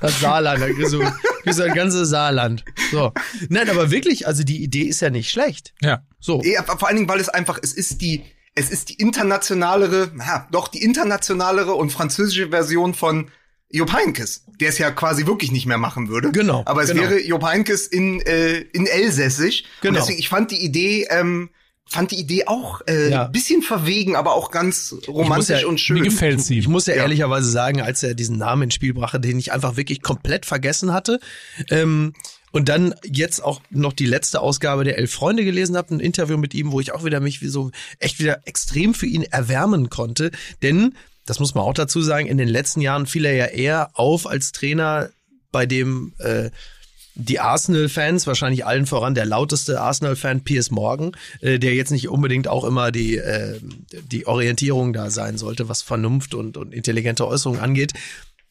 Das Saarland, da kriegst du, kriegst du ein ganzes Saarland. So. Nein, aber wirklich, also die Idee ist ja nicht schlecht. Ja. So. Ja, vor allen Dingen, weil es einfach, es ist die, es ist die internationalere, ja, doch die internationalere und französische Version von Jupp Heynckes, der es ja quasi wirklich nicht mehr machen würde. Genau, Aber es genau. wäre Jupp Heynckes in, äh, in Elsässisch. Genau. Und deswegen, ich fand die Idee, ähm, fand die Idee auch äh, Ja. bisschen verwegen, aber auch ganz romantisch ja- und schön. Mir gefällt sie. Ich muss ja, Ja. ehrlicherweise sagen, als er diesen Namen ins Spiel brachte, den ich einfach wirklich komplett vergessen hatte, ähm, und dann jetzt auch noch die letzte Ausgabe der Elf Freunde gelesen habe, ein Interview mit ihm, wo ich auch wieder mich wie so echt wieder extrem für ihn erwärmen konnte. Denn, das muss man auch dazu sagen, in den letzten Jahren fiel er ja eher auf als Trainer, bei dem äh, die Arsenal-Fans, wahrscheinlich allen voran der lauteste Arsenal-Fan Piers Morgan, äh, der jetzt nicht unbedingt auch immer die, äh, die Orientierung da sein sollte, was Vernunft und, und intelligente Äußerungen angeht,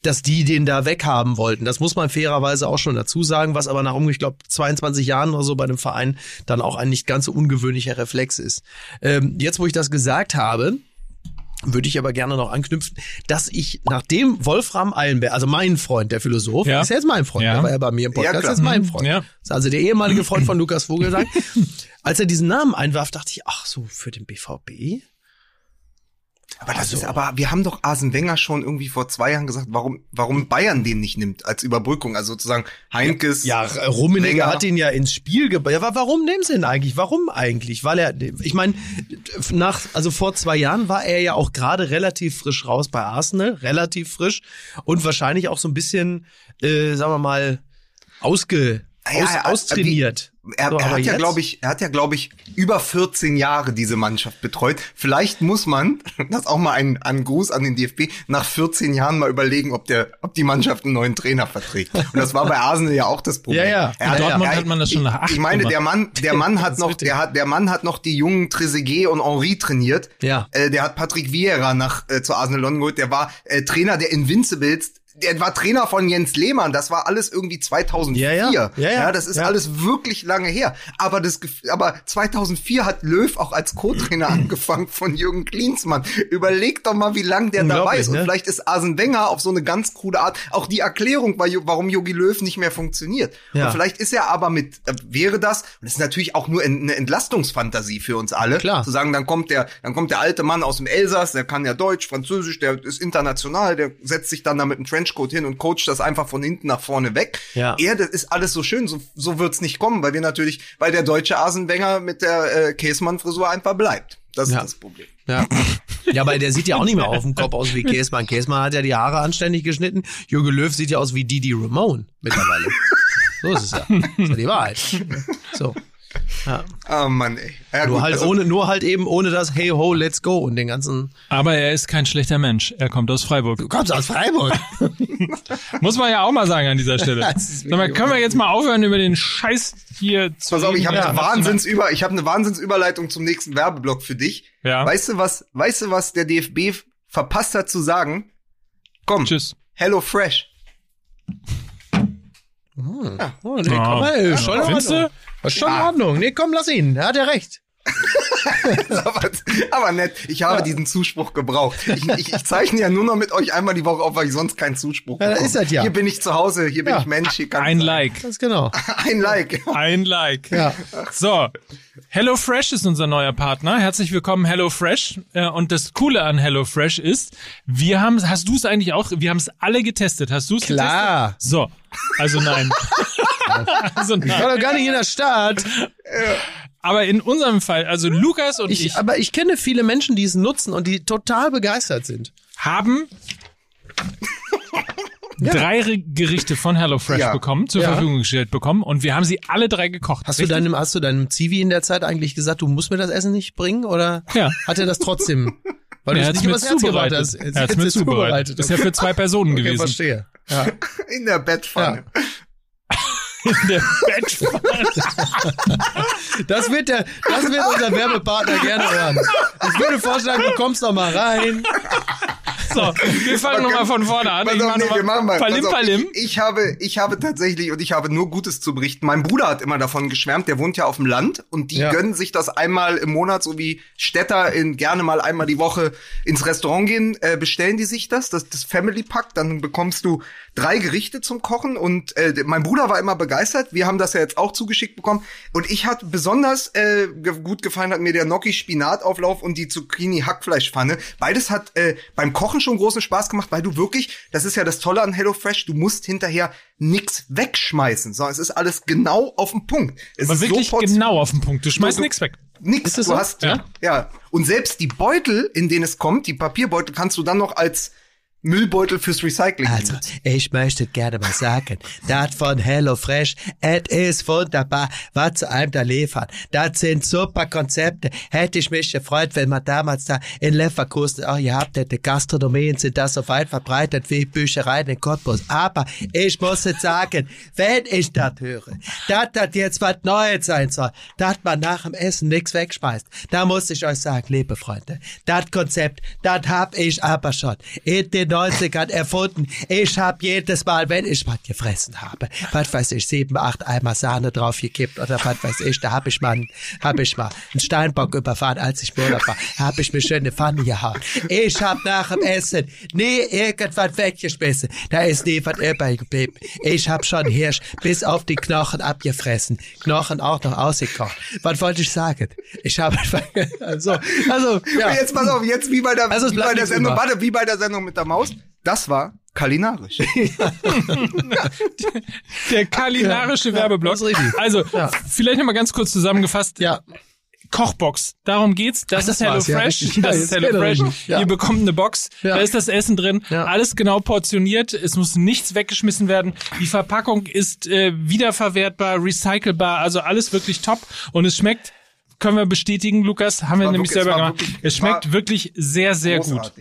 dass die den da weghaben wollten. Das muss man fairerweise auch schon dazu sagen, was aber nach, um, ich glaube, 22 Jahren oder so bei dem Verein dann auch ein nicht ganz so ungewöhnlicher Reflex ist. Ähm, jetzt, wo ich das gesagt habe, würde ich aber gerne noch anknüpfen, dass ich nachdem Wolfram Eilenberg, also mein Freund, der Philosoph, Ja. ist ja jetzt mein Freund, Ja. der war ja bei mir im Podcast, Ja, ist mein Freund. Ja. Das ist also der ehemalige Freund von Lukas Vogelsang. Als er diesen Namen einwarf, dachte ich, ach so, für den BVB? Aber das Also- ist, aber wir haben doch Asen Wenger schon irgendwie vor zwei Jahren gesagt, warum, warum Bayern den nicht nimmt als Überbrückung. Also sozusagen Heinkes. Ja, Rummenigge Wenger. hat ihn ja ins Spiel gebracht. Ja, wa- warum nehmen sie ihn eigentlich? Warum eigentlich? Weil er, ich meine, nach, also vor zwei Jahren war er ja auch gerade relativ frisch raus bei Arsenal, relativ frisch und wahrscheinlich auch so ein bisschen, äh, sagen wir mal, ausge, Ja, aus, er- austrainiert. Er, So, er hat ja, glaube ich, er hat ja, glaube ich, über 14 Jahre diese Mannschaft betreut. Vielleicht muss man, das auch mal ein, ein Gruß an den DFB, nach 14 Jahren mal überlegen, ob der, ob die Mannschaft einen neuen Trainer verträgt. Und das war bei Arsenal ja auch das Problem. Ja, ja. Er In Dortmund hat man das schon nach ich, acht ich meine, der Mann, der Mann hat noch, der hat, der Mann hat noch die jungen Trezeguet und Henri trainiert. Ja. Äh, der hat Patrick Vieira nach äh, zu Arsenal London geholt. Der war äh, Trainer der Invincibles. Der war Trainer von Jens Lehmann. Das war alles irgendwie 2004. Ja, ja. Ja, ja. das ist Ja. alles wirklich lange her. Aber das, aber 2004 hat Löw auch als Co-Trainer angefangen von Jürgen Klinsmann. Überleg doch mal, wie lang der dabei ist. Und ne? vielleicht ist Arsene Wenger auf so eine ganz krude Art auch die Erklärung, warum Jogi Löw nicht mehr funktioniert. Ja. Und vielleicht ist er aber mit, äh, wäre das, und das ist natürlich auch nur eine Entlastungsfantasie für uns alle, Klar. zu sagen, dann kommt der, dann kommt der alte Mann aus dem Elsass, der kann ja Deutsch, Französisch, der ist international, der setzt sich dann da mit einem Trenchcoat hin und coacht das einfach von hinten nach vorne weg. Ja. Er, das ist alles so schön, so, so wird's nicht kommen, weil wir natürlich, weil der deutsche Asenwenger mit der äh, Käsmann-Frisur einfach bleibt. Das Ja. ist das Problem. Ja. ja, aber der sieht ja auch nicht mehr auf dem Kopf aus wie Käsmann. Käsmann hat ja die Haare anständig geschnitten. Jürgen Löw sieht ja aus wie Didi Ramone mittlerweile. So ist es ja. Das ist ja die Wahrheit. So. Ja. Oh Mann, ey. Ja, Nur gut, halt also- ohne, nur halt eben ohne das Hey ho, let's go und den ganzen. Aber er ist kein schlechter Mensch. Er kommt aus Freiburg. Du kommst aus Freiburg. Muss man ja auch mal sagen an dieser Stelle. Sag mal, können wir jetzt mal aufhören, über den Scheiß hier zu Pass auf, ich habe reden? eine Wahnsinnsüber, ich habe eine Wahnsinnsüberleitung zum nächsten Werbeblock für dich. Ja. Weißt du was? Weißt du was der DFB verpasst hat zu sagen? Komm, Tschüss. Hello Fresh. Oh, nee, komm mal, schon in Du? Ist schon in Ordnung. Nee, komm, lass ihn. Er hat ja recht. aber, aber nett. Ich habe diesen Zuspruch gebraucht. Ich, ich, ich zeichne ja nur noch mit euch einmal die Woche auf, weil ich sonst keinen Zuspruch Ja, da bekomme. ist das ja. Hier bin ich zu Hause, hier bin Ja. ich Mensch, hier kann Ein Like. Das ist genau. Ein Like. Ein Like. Ja. So, HelloFresh ist unser neuer Partner. Herzlich willkommen, HelloFresh. Äh, Und das Coole an HelloFresh ist, wir haben, hast du es eigentlich auch, wir haben es alle getestet. Hast du es getestet? Klar. So, also nein. also Ich war doch gar nicht in der Stadt. Aber in unserem Fall, also Lukas und ich, Ich, aber ich kenne viele Menschen, die es nutzen und die total begeistert sind. haben drei Re- Gerichte von HelloFresh Ja. bekommen, zur Ja. Verfügung gestellt bekommen und wir haben sie alle drei gekocht. Hast du deinem, hast du deinem Zivi in der Zeit eigentlich gesagt, du musst mir das Essen nicht bringen oder Ja. hat er das trotzdem? Weil er du hat es mir zubereitet. hast. Er hat es mir zubereitet. Ist ja für zwei Personen Okay, gewesen. verstehe. Ja. In der Bettpfanne. In der Bettpfanne. Das wird der, das wird unser Werbepartner gerne hören. Ich würde vorschlagen, du kommst doch mal rein. So, wir fangen nochmal von vorne an. Ich mach nee, wir machen mal. Palim, auf, Palim. Ich, ich habe, ich habe tatsächlich und ich habe nur Gutes zu berichten. Mein Bruder hat immer davon geschwärmt. Der wohnt ja auf dem Land und die Ja. gönnen sich das einmal im Monat, so wie Städter in gerne mal einmal die Woche ins Restaurant gehen. Äh, bestellen die sich das, das, das Family Pack. Dann bekommst du drei Gerichte zum Kochen und äh, mein Bruder war immer begeistert. Wir haben das ja jetzt auch zugeschickt bekommen und ich hatte besonders äh, gut gefallen hat mir der Gnocchi Spinatauflauf und die Zucchini Hackfleischpfanne. Beides hat äh, beim Kochen schon großen Spaß gemacht, weil du wirklich, das ist ja das Tolle an HelloFresh, du musst hinterher nix wegschmeißen, sondern es ist alles genau auf den Punkt. Es Aber ist wirklich so genau auf den Punkt. Du schmeißt nichts weg. Nix, du so? hast, Ja. ja. Und selbst die Beutel, in denen es kommt, die Papierbeutel, kannst du dann noch als Müllbeutel fürs Recycling Also, ich möchte gerne mal sagen, das von HelloFresh, es ist wunderbar, was zu einem da liefern. Das sind super Konzepte. Hätte ich mich gefreut, wenn man damals da in Leverkusen auch gehabt hätte. Gastronomien sind da so weit verbreitet wie Büchereien in Cottbus. Aber ich muss jetzt sagen, wenn ich das höre, dass das jetzt was Neues sein soll, dass man nach dem Essen nichts wegschmeißt, da muss ich euch sagen, liebe Freunde, das Konzept, das hab ich aber schon in den 90ern erfunden. Ich hab jedes Mal, wenn ich was gefressen habe, was weiß ich, sieben, acht Eimer Sahne draufgekippt oder was weiß ich, da hab ich mal, hab ich mal einen Steinbock überfahren, als ich Urlaub war, hab ich mir schön eine Pfanne gehauen. Ich hab nach dem Essen nie irgendwas weggeschmissen. Da ist nie was übrig geblieben. Ich hab schon Hirsch bis auf die Knochen abgefressen. Knochen auch noch ausgekocht. Was wollte ich sagen? Ich habe einfach, also, also, ja. Jetzt pass auf, jetzt wie bei der, Also, wie bei der Sendung, warte, wie bei der Sendung mit der Maus. Das war kulinarisch. Der kulinarische Werbeblock. das ist richtig. Also, Ja. vielleicht nochmal ganz kurz zusammengefasst. Ja. Kochbox. Darum geht's. Das, Ach, das ist ja, HelloFresh. Ja, das ist HelloFresh. Ja. Ihr bekommt eine Box. Ja. Da ist das Essen drin. Ja. Alles genau portioniert. Es muss nichts weggeschmissen werden. Die Verpackung ist äh, wiederverwertbar, recycelbar. Also alles wirklich top. Und es schmeckt, können wir bestätigen, Lukas, haben wir nämlich wirklich- selber gemacht. wirklich- es schmeckt wirklich sehr, sehr gut.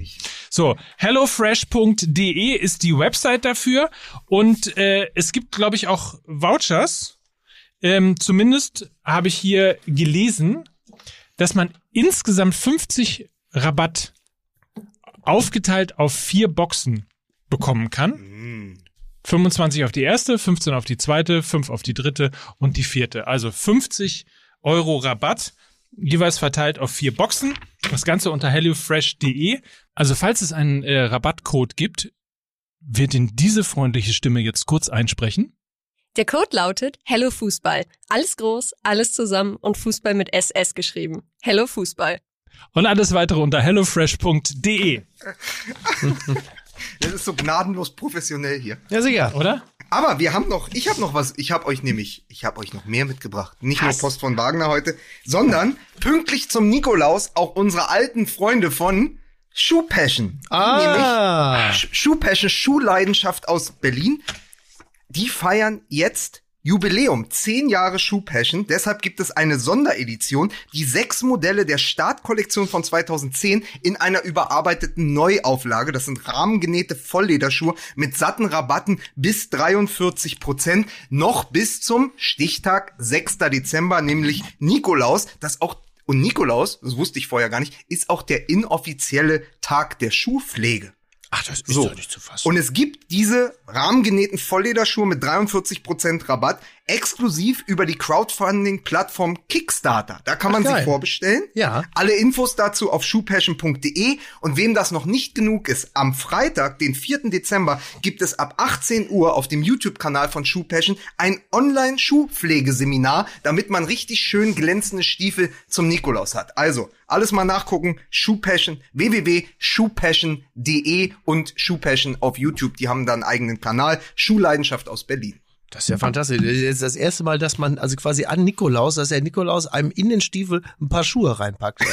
So, hellofresh.de ist die Website dafür und äh, es gibt, glaube ich, auch Vouchers. Ähm, zumindest habe ich hier gelesen, dass man insgesamt 50 Rabatt aufgeteilt auf vier Boxen bekommen kann. 25 auf die erste, 15 auf die zweite, 5 auf die dritte und die vierte. Also 50 Euro Rabatt, jeweils verteilt auf vier Boxen. Das Ganze unter hellofresh.de. Also falls es einen äh, Rabattcode gibt, wird in diese freundliche Stimme jetzt kurz einsprechen. Der Code lautet Hello Fußball. Alles groß, alles zusammen und Fußball mit SS geschrieben. Hello Fußball. Und alles weitere unter hellofresh.de, Das ist so gnadenlos professionell hier. Ja, sicher. oder? Aber wir haben noch, ich habe noch was, ich habe euch nämlich, ich habe euch noch mehr mitgebracht. Nicht Was? nur Post von Wagner heute, sondern pünktlich zum Nikolaus auch unsere alten Freunde von Shoe Passion. Ah. Nämlich Shoe Passion, Schuhleidenschaft aus Berlin. Die feiern jetzt Jubiläum, 10 Jahre Schuhpassion. Deshalb gibt es eine Sonderedition, die sechs Modelle der Startkollektion von 2010 in einer überarbeiteten Neuauflage. Das sind rahmengenähte Volllederschuhe mit satten Rabatten bis 43 Prozent. Noch bis zum Stichtag 6. Dezember, nämlich Nikolaus. Das auch und Nikolaus, das wusste ich vorher gar nicht, ist auch der inoffizielle Tag der Schuhpflege. Ach, das ist So. doch nicht zu fassen. Und es gibt diese rahmengenähten Volllederschuhe mit 43% Rabatt exklusiv über die Crowdfunding-Plattform Kickstarter. Da kann man Ach, sie geil. vorbestellen. Ja. Alle Infos dazu auf shoepassion.de. Und wem das noch nicht genug ist, am Freitag, den 4. Dezember, gibt es ab 18 Uhr auf dem YouTube-Kanal von Shoe Passion ein Online-Schuhpflegeseminar, damit man richtig schön glänzende Stiefel zum Nikolaus hat. Also, alles mal nachgucken. Shoe Passion, www.shoepassion.de und Shoe Passion auf YouTube. Die haben da einen eigenen Kanal. Schuhleidenschaft aus Berlin. Das ist ja fantastisch. Das ist das erste Mal, dass man, also quasi an Nikolaus, dass der Nikolaus einem in den Stiefel ein paar Schuhe reinpackt.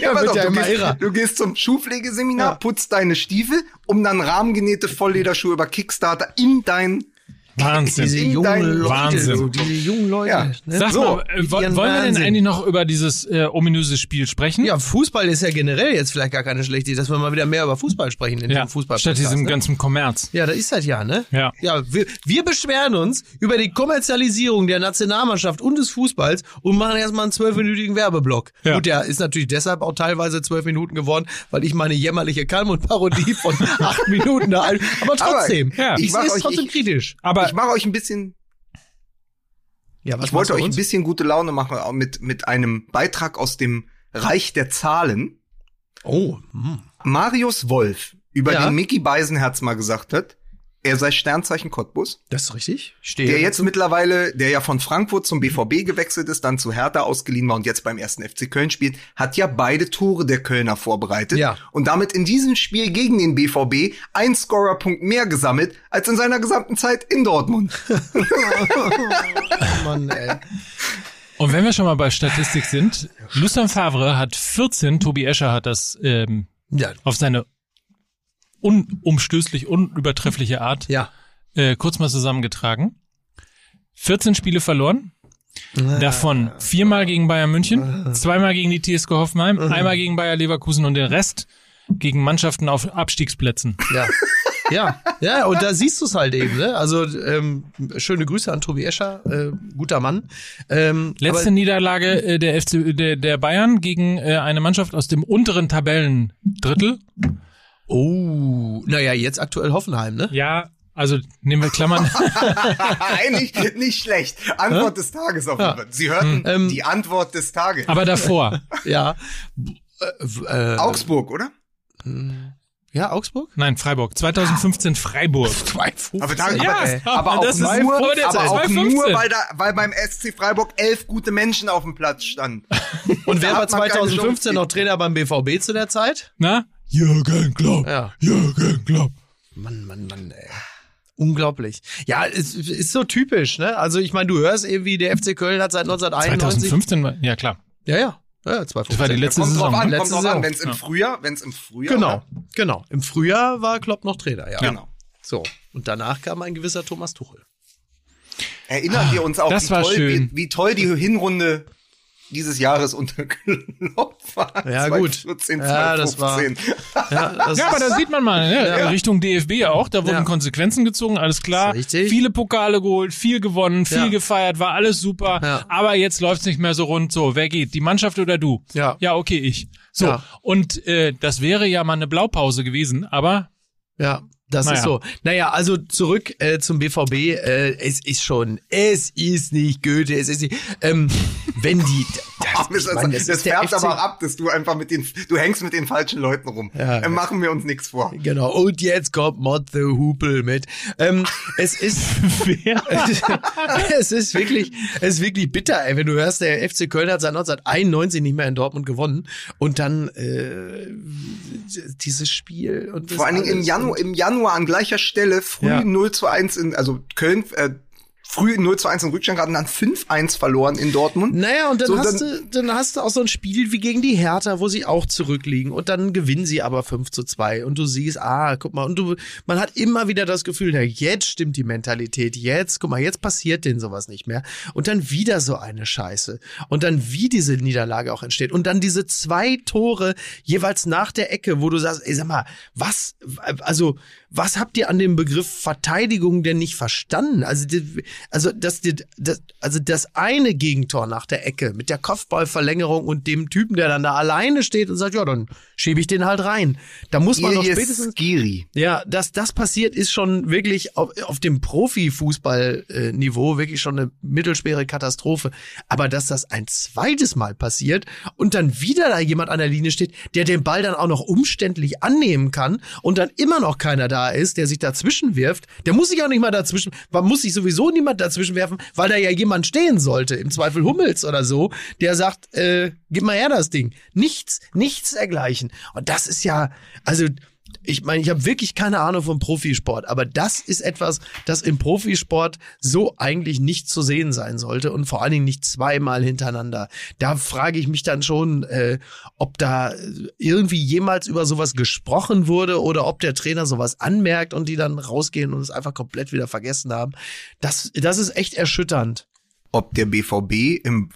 Ja, wird auf, ja du, gehst, du gehst zum Schuhpflegeseminar, Ja. putzt deine Stiefel, um dann rahmengenähte Volllederschuhe über Kickstarter in dein Wahnsinn. diese jungen Leute, Wahnsinn. so diese jungen Leute. Ja. Ne? Sag So, mal, äh, wollen wir denn eigentlich noch über dieses äh, ominöse Spiel sprechen? Ja, Fußball ist ja generell jetzt vielleicht gar keine schlechte Idee, dass wir mal wieder mehr über Fußball sprechen in ja dem Fußball. statt diesem ne? ganzen Kommerz. Ja, da ist das ja, ne? Ja. Ja, wir, wir beschweren uns über die Kommerzialisierung der Nationalmannschaft und des Fußballs und machen erstmal einen zwölfminütigen Werbeblock. Ja. Gut, der ist natürlich deshalb auch teilweise zwölf Minuten geworden, weil ich meine jämmerliche Kalmund-Parodie von acht Minuten da ein. Aber trotzdem, Aber, ja. ich ich sehe es trotzdem ich- kritisch. Aber ich mache euch ein bisschen, Ja, was ich wollte euch ein bisschen gute Laune machen mit, mit einem Beitrag aus dem Reich der Zahlen. Oh, hm. Marius Wolf, über Ja. den Mickey Beisenherz mal gesagt hat, er sei Sternzeichen Cottbus. das ist richtig. Ich stehe Der jetzt mittlerweile, der ja von Frankfurt zum BVB gewechselt ist, dann zu Hertha ausgeliehen war und jetzt beim ersten FC Köln spielt, hat ja beide Tore der Kölner vorbereitet. Ja. Und damit in diesem Spiel gegen den BVB ein Scorerpunkt mehr gesammelt als in seiner gesamten Zeit in Dortmund. Mann, ey. Und wenn wir schon mal bei Statistik sind, Lucien Favre hat 14, Tobi Escher hat das ähm, Ja, auf seine unumstößlich, unübertreffliche Art ja. äh, kurz mal zusammengetragen. 14 Spiele verloren, davon viermal gegen Bayern München, zweimal gegen die TSG Hoffenheim, einmal gegen Bayer Leverkusen und den Rest gegen Mannschaften auf Abstiegsplätzen. Ja. Ja, ja, und da siehst du es halt eben, ne? Also ähm, schöne Grüße an Tobi Escher, äh, guter Mann. Ähm, Letzte Niederlage äh, der FC der, der Bayern gegen äh, eine Mannschaft aus dem unteren Tabellendrittel. Oh, naja, jetzt aktuell Hoffenheim, ne? Ja, also nehmen wir Klammern. Eigentlich nicht schlecht. Antwort des Tages auf jeden Fall. Sie hörten Ähm, die Antwort des Tages. Aber davor. Ja. Äh, äh, Augsburg, oder? ja, Augsburg? Nein, Freiburg. 2015 Freiburg. 2,15. Aber, da, Ja, aber, aber auch das ist nur, vor der aber Zeit. auch 2015. nur weil, da, weil beim SC Freiburg elf gute Menschen auf dem Platz standen. Und wer war hat man keine 2015 Chance. noch Trainer beim BVB zu der Zeit? Na? Jürgen Klopp. Ja. Jürgen Klopp. Mann, Mann, Mann, ey. Unglaublich. Ja, es ist so typisch, ne? Also ich meine, du hörst irgendwie, der FC Köln hat seit 1991. 2015 war, ja klar. Ja, ja. Ja, 2015. Das war die letzte kommt Saison. drauf an, ne? kommt Letzte drauf an, Saison. wenn es im Ja. Frühjahr, wenn es im Frühjahr. Genau, oder? genau. Im Frühjahr war Klopp noch Trainer, ja. Genau. So. Und danach kam ein gewisser Thomas Tuchel. Erinnern wir uns auch, das wie, war toll. Wie, wie toll die Hinrunde dieses Jahres unter Klopp war. Ja, gut. 2014, Ja, das war- 2015. Ja, das Ja, aber da sieht man mal, ne? Ja. Richtung DFB auch, da wurden Ja. Konsequenzen gezogen, alles klar. Richtig. Viele Pokale geholt, viel gewonnen, viel Ja. gefeiert, war alles super. Ja. Aber jetzt läuft's nicht mehr so rund. So, wer geht? Die Mannschaft oder du? Ja. Ja, okay, ich. So, Ja. und äh, das wäre ja mal eine Blaupause gewesen, aber Ja, das Naja. ist so. Naja, also zurück äh, zum BVB. Äh, es ist schon, es ist nicht Goethe, es ist nicht, ähm, wenn die, das, das, meine, das, ist der färbt FC aber ab, dass du einfach mit den, du hängst mit den falschen Leuten rum. Ja, Dann machen wir uns nichts vor. Genau, und jetzt kommt Mod the Hupel mit. Ähm, es ist, es ist wirklich, es ist wirklich bitter, ey, wenn du hörst, der FC Köln hat seit 1991 nicht mehr in Dortmund gewonnen und dann äh, dieses Spiel und das Vor allen Dingen im Januar, im Januar an gleicher Stelle früh Ja. 0 zu 1 in, also Köln, äh, früh 0 zu 1 in Rückstand hatten, dann 5-1 verloren in Dortmund. Naja, und dann, So, hast dann- du, dann hast du auch so ein Spiel wie gegen die Hertha, wo sie auch zurückliegen und dann gewinnen sie aber 5 zu 2 und du siehst, ah, guck mal, und du, man hat immer wieder das Gefühl, na, jetzt stimmt die Mentalität, jetzt, guck mal, jetzt passiert denen sowas nicht mehr und dann wieder so eine Scheiße und dann wie diese Niederlage auch entsteht und dann diese zwei Tore jeweils nach der Ecke, wo du sagst, ey, sag mal, was, also, was habt ihr an dem Begriff Verteidigung denn nicht verstanden? Also, also, das, das, also das eine Gegentor nach der Ecke mit der Kopfballverlängerung und dem Typen, der dann da alleine steht und sagt, ja, dann schiebe ich den halt rein. Da muss man doch spätestens Giri. ja, dass das passiert, ist schon wirklich auf, auf dem Profifußballniveau wirklich schon eine mittelschwere Katastrophe. Aber dass das ein zweites Mal passiert und dann wieder da jemand an der Linie steht, der den Ball dann auch noch umständlich annehmen kann und dann immer noch keiner da ist, der sich dazwischen wirft, der muss sich auch nicht mal dazwischen, man muss sich sowieso niemand dazwischen werfen, weil da ja jemand stehen sollte, im Zweifel Hummels oder so, der sagt, äh, gib mal her das Ding. Nichts, nichts dergleichen. Und das ist ja, also ich meine, ich habe wirklich keine Ahnung vom Profisport, aber das ist etwas, das im Profisport so eigentlich nicht zu sehen sein sollte und vor allen Dingen nicht zweimal hintereinander. Da frage ich mich dann schon, äh, ob da irgendwie jemals über sowas gesprochen wurde oder ob der Trainer sowas anmerkt und die dann rausgehen und es einfach komplett wieder vergessen haben. Das, das ist echt erschütternd. ob der BVB im,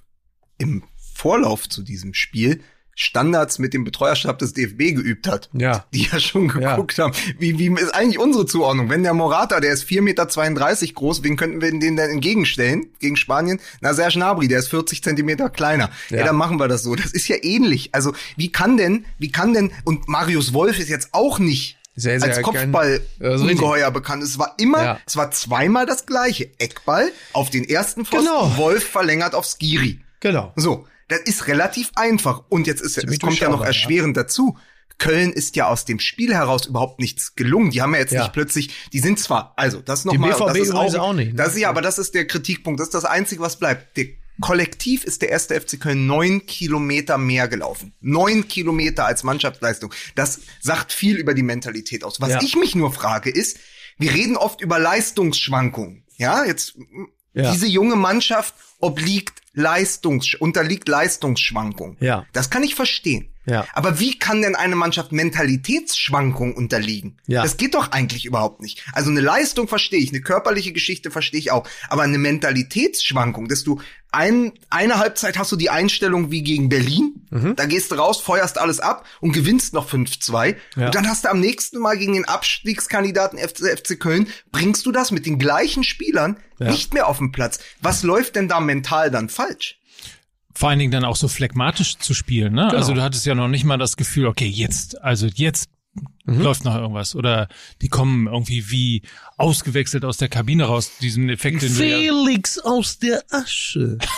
im Vorlauf zu diesem Spiel Standards mit dem Betreuerstab des DFB geübt hat. Ja. Die ja schon Ja. geguckt haben. Wie, wie ist eigentlich unsere Zuordnung? Wenn der Morata, der ist 4,32 Meter groß, wen könnten wir den denn entgegenstellen gegen Spanien? Na, Serge Gnabry, der ist 40 Zentimeter kleiner. Ja. Ja. dann machen wir das so. Das ist ja ähnlich. Also, wie kann denn, wie kann denn, und Marius Wolf ist jetzt auch nicht Sehr, sehr als kein- Kopfball Ja, richtig. ungeheuer bekannt. Es war immer, Ja. es war zweimal das gleiche. Eckball auf den ersten Pfosten, Genau. Wolf verlängert auf Skiri. Genau. So, das ist relativ einfach. Und jetzt ist, es kommt ja noch durchschaubar, ja. erschwerend dazu. Köln ist ja aus dem Spiel heraus überhaupt nichts gelungen. Die haben ja jetzt Ja. nicht plötzlich, die sind zwar, also das Die nochmal, das ist auch, auch nicht, ne? Das ist ja, aber das ist der Kritikpunkt. Das ist das Einzige, was bleibt. Der Kollektiv ist der erste FC Köln neun Kilometer mehr gelaufen. Neun Kilometer als Mannschaftsleistung. Das sagt viel über die Mentalität aus. Was Ja. ich mich nur frage ist, wir reden oft über Leistungsschwankungen. Ja, jetzt Ja. diese junge Mannschaft obliegt Leistungs unterliegt Leistungsschwankungen. Ja. Das kann ich verstehen. Ja. Aber wie kann denn eine Mannschaft Mentalitätsschwankungen unterliegen? Ja. Das geht doch eigentlich überhaupt nicht. Also eine Leistung verstehe ich, eine körperliche Geschichte verstehe ich auch. Aber eine Mentalitätsschwankung, dass du ein, eine Halbzeit hast du die Einstellung wie gegen Berlin, Mhm. da gehst du raus, feuerst alles ab und gewinnst noch 5-2. Ja. Und dann hast du am nächsten Mal gegen den Abstiegskandidaten FC, FC Köln, bringst du das mit den gleichen Spielern Ja. nicht mehr auf den Platz. Was läuft denn da mental dann falsch? Vor allen Dingen dann auch so phlegmatisch zu spielen, ne? Genau. Also du hattest ja noch nicht mal das Gefühl, okay, jetzt, also jetzt Mhm. läuft noch irgendwas. Oder die kommen irgendwie wie ausgewechselt aus der Kabine raus, diesen Effekt, den du ja, Felix aus der Asche.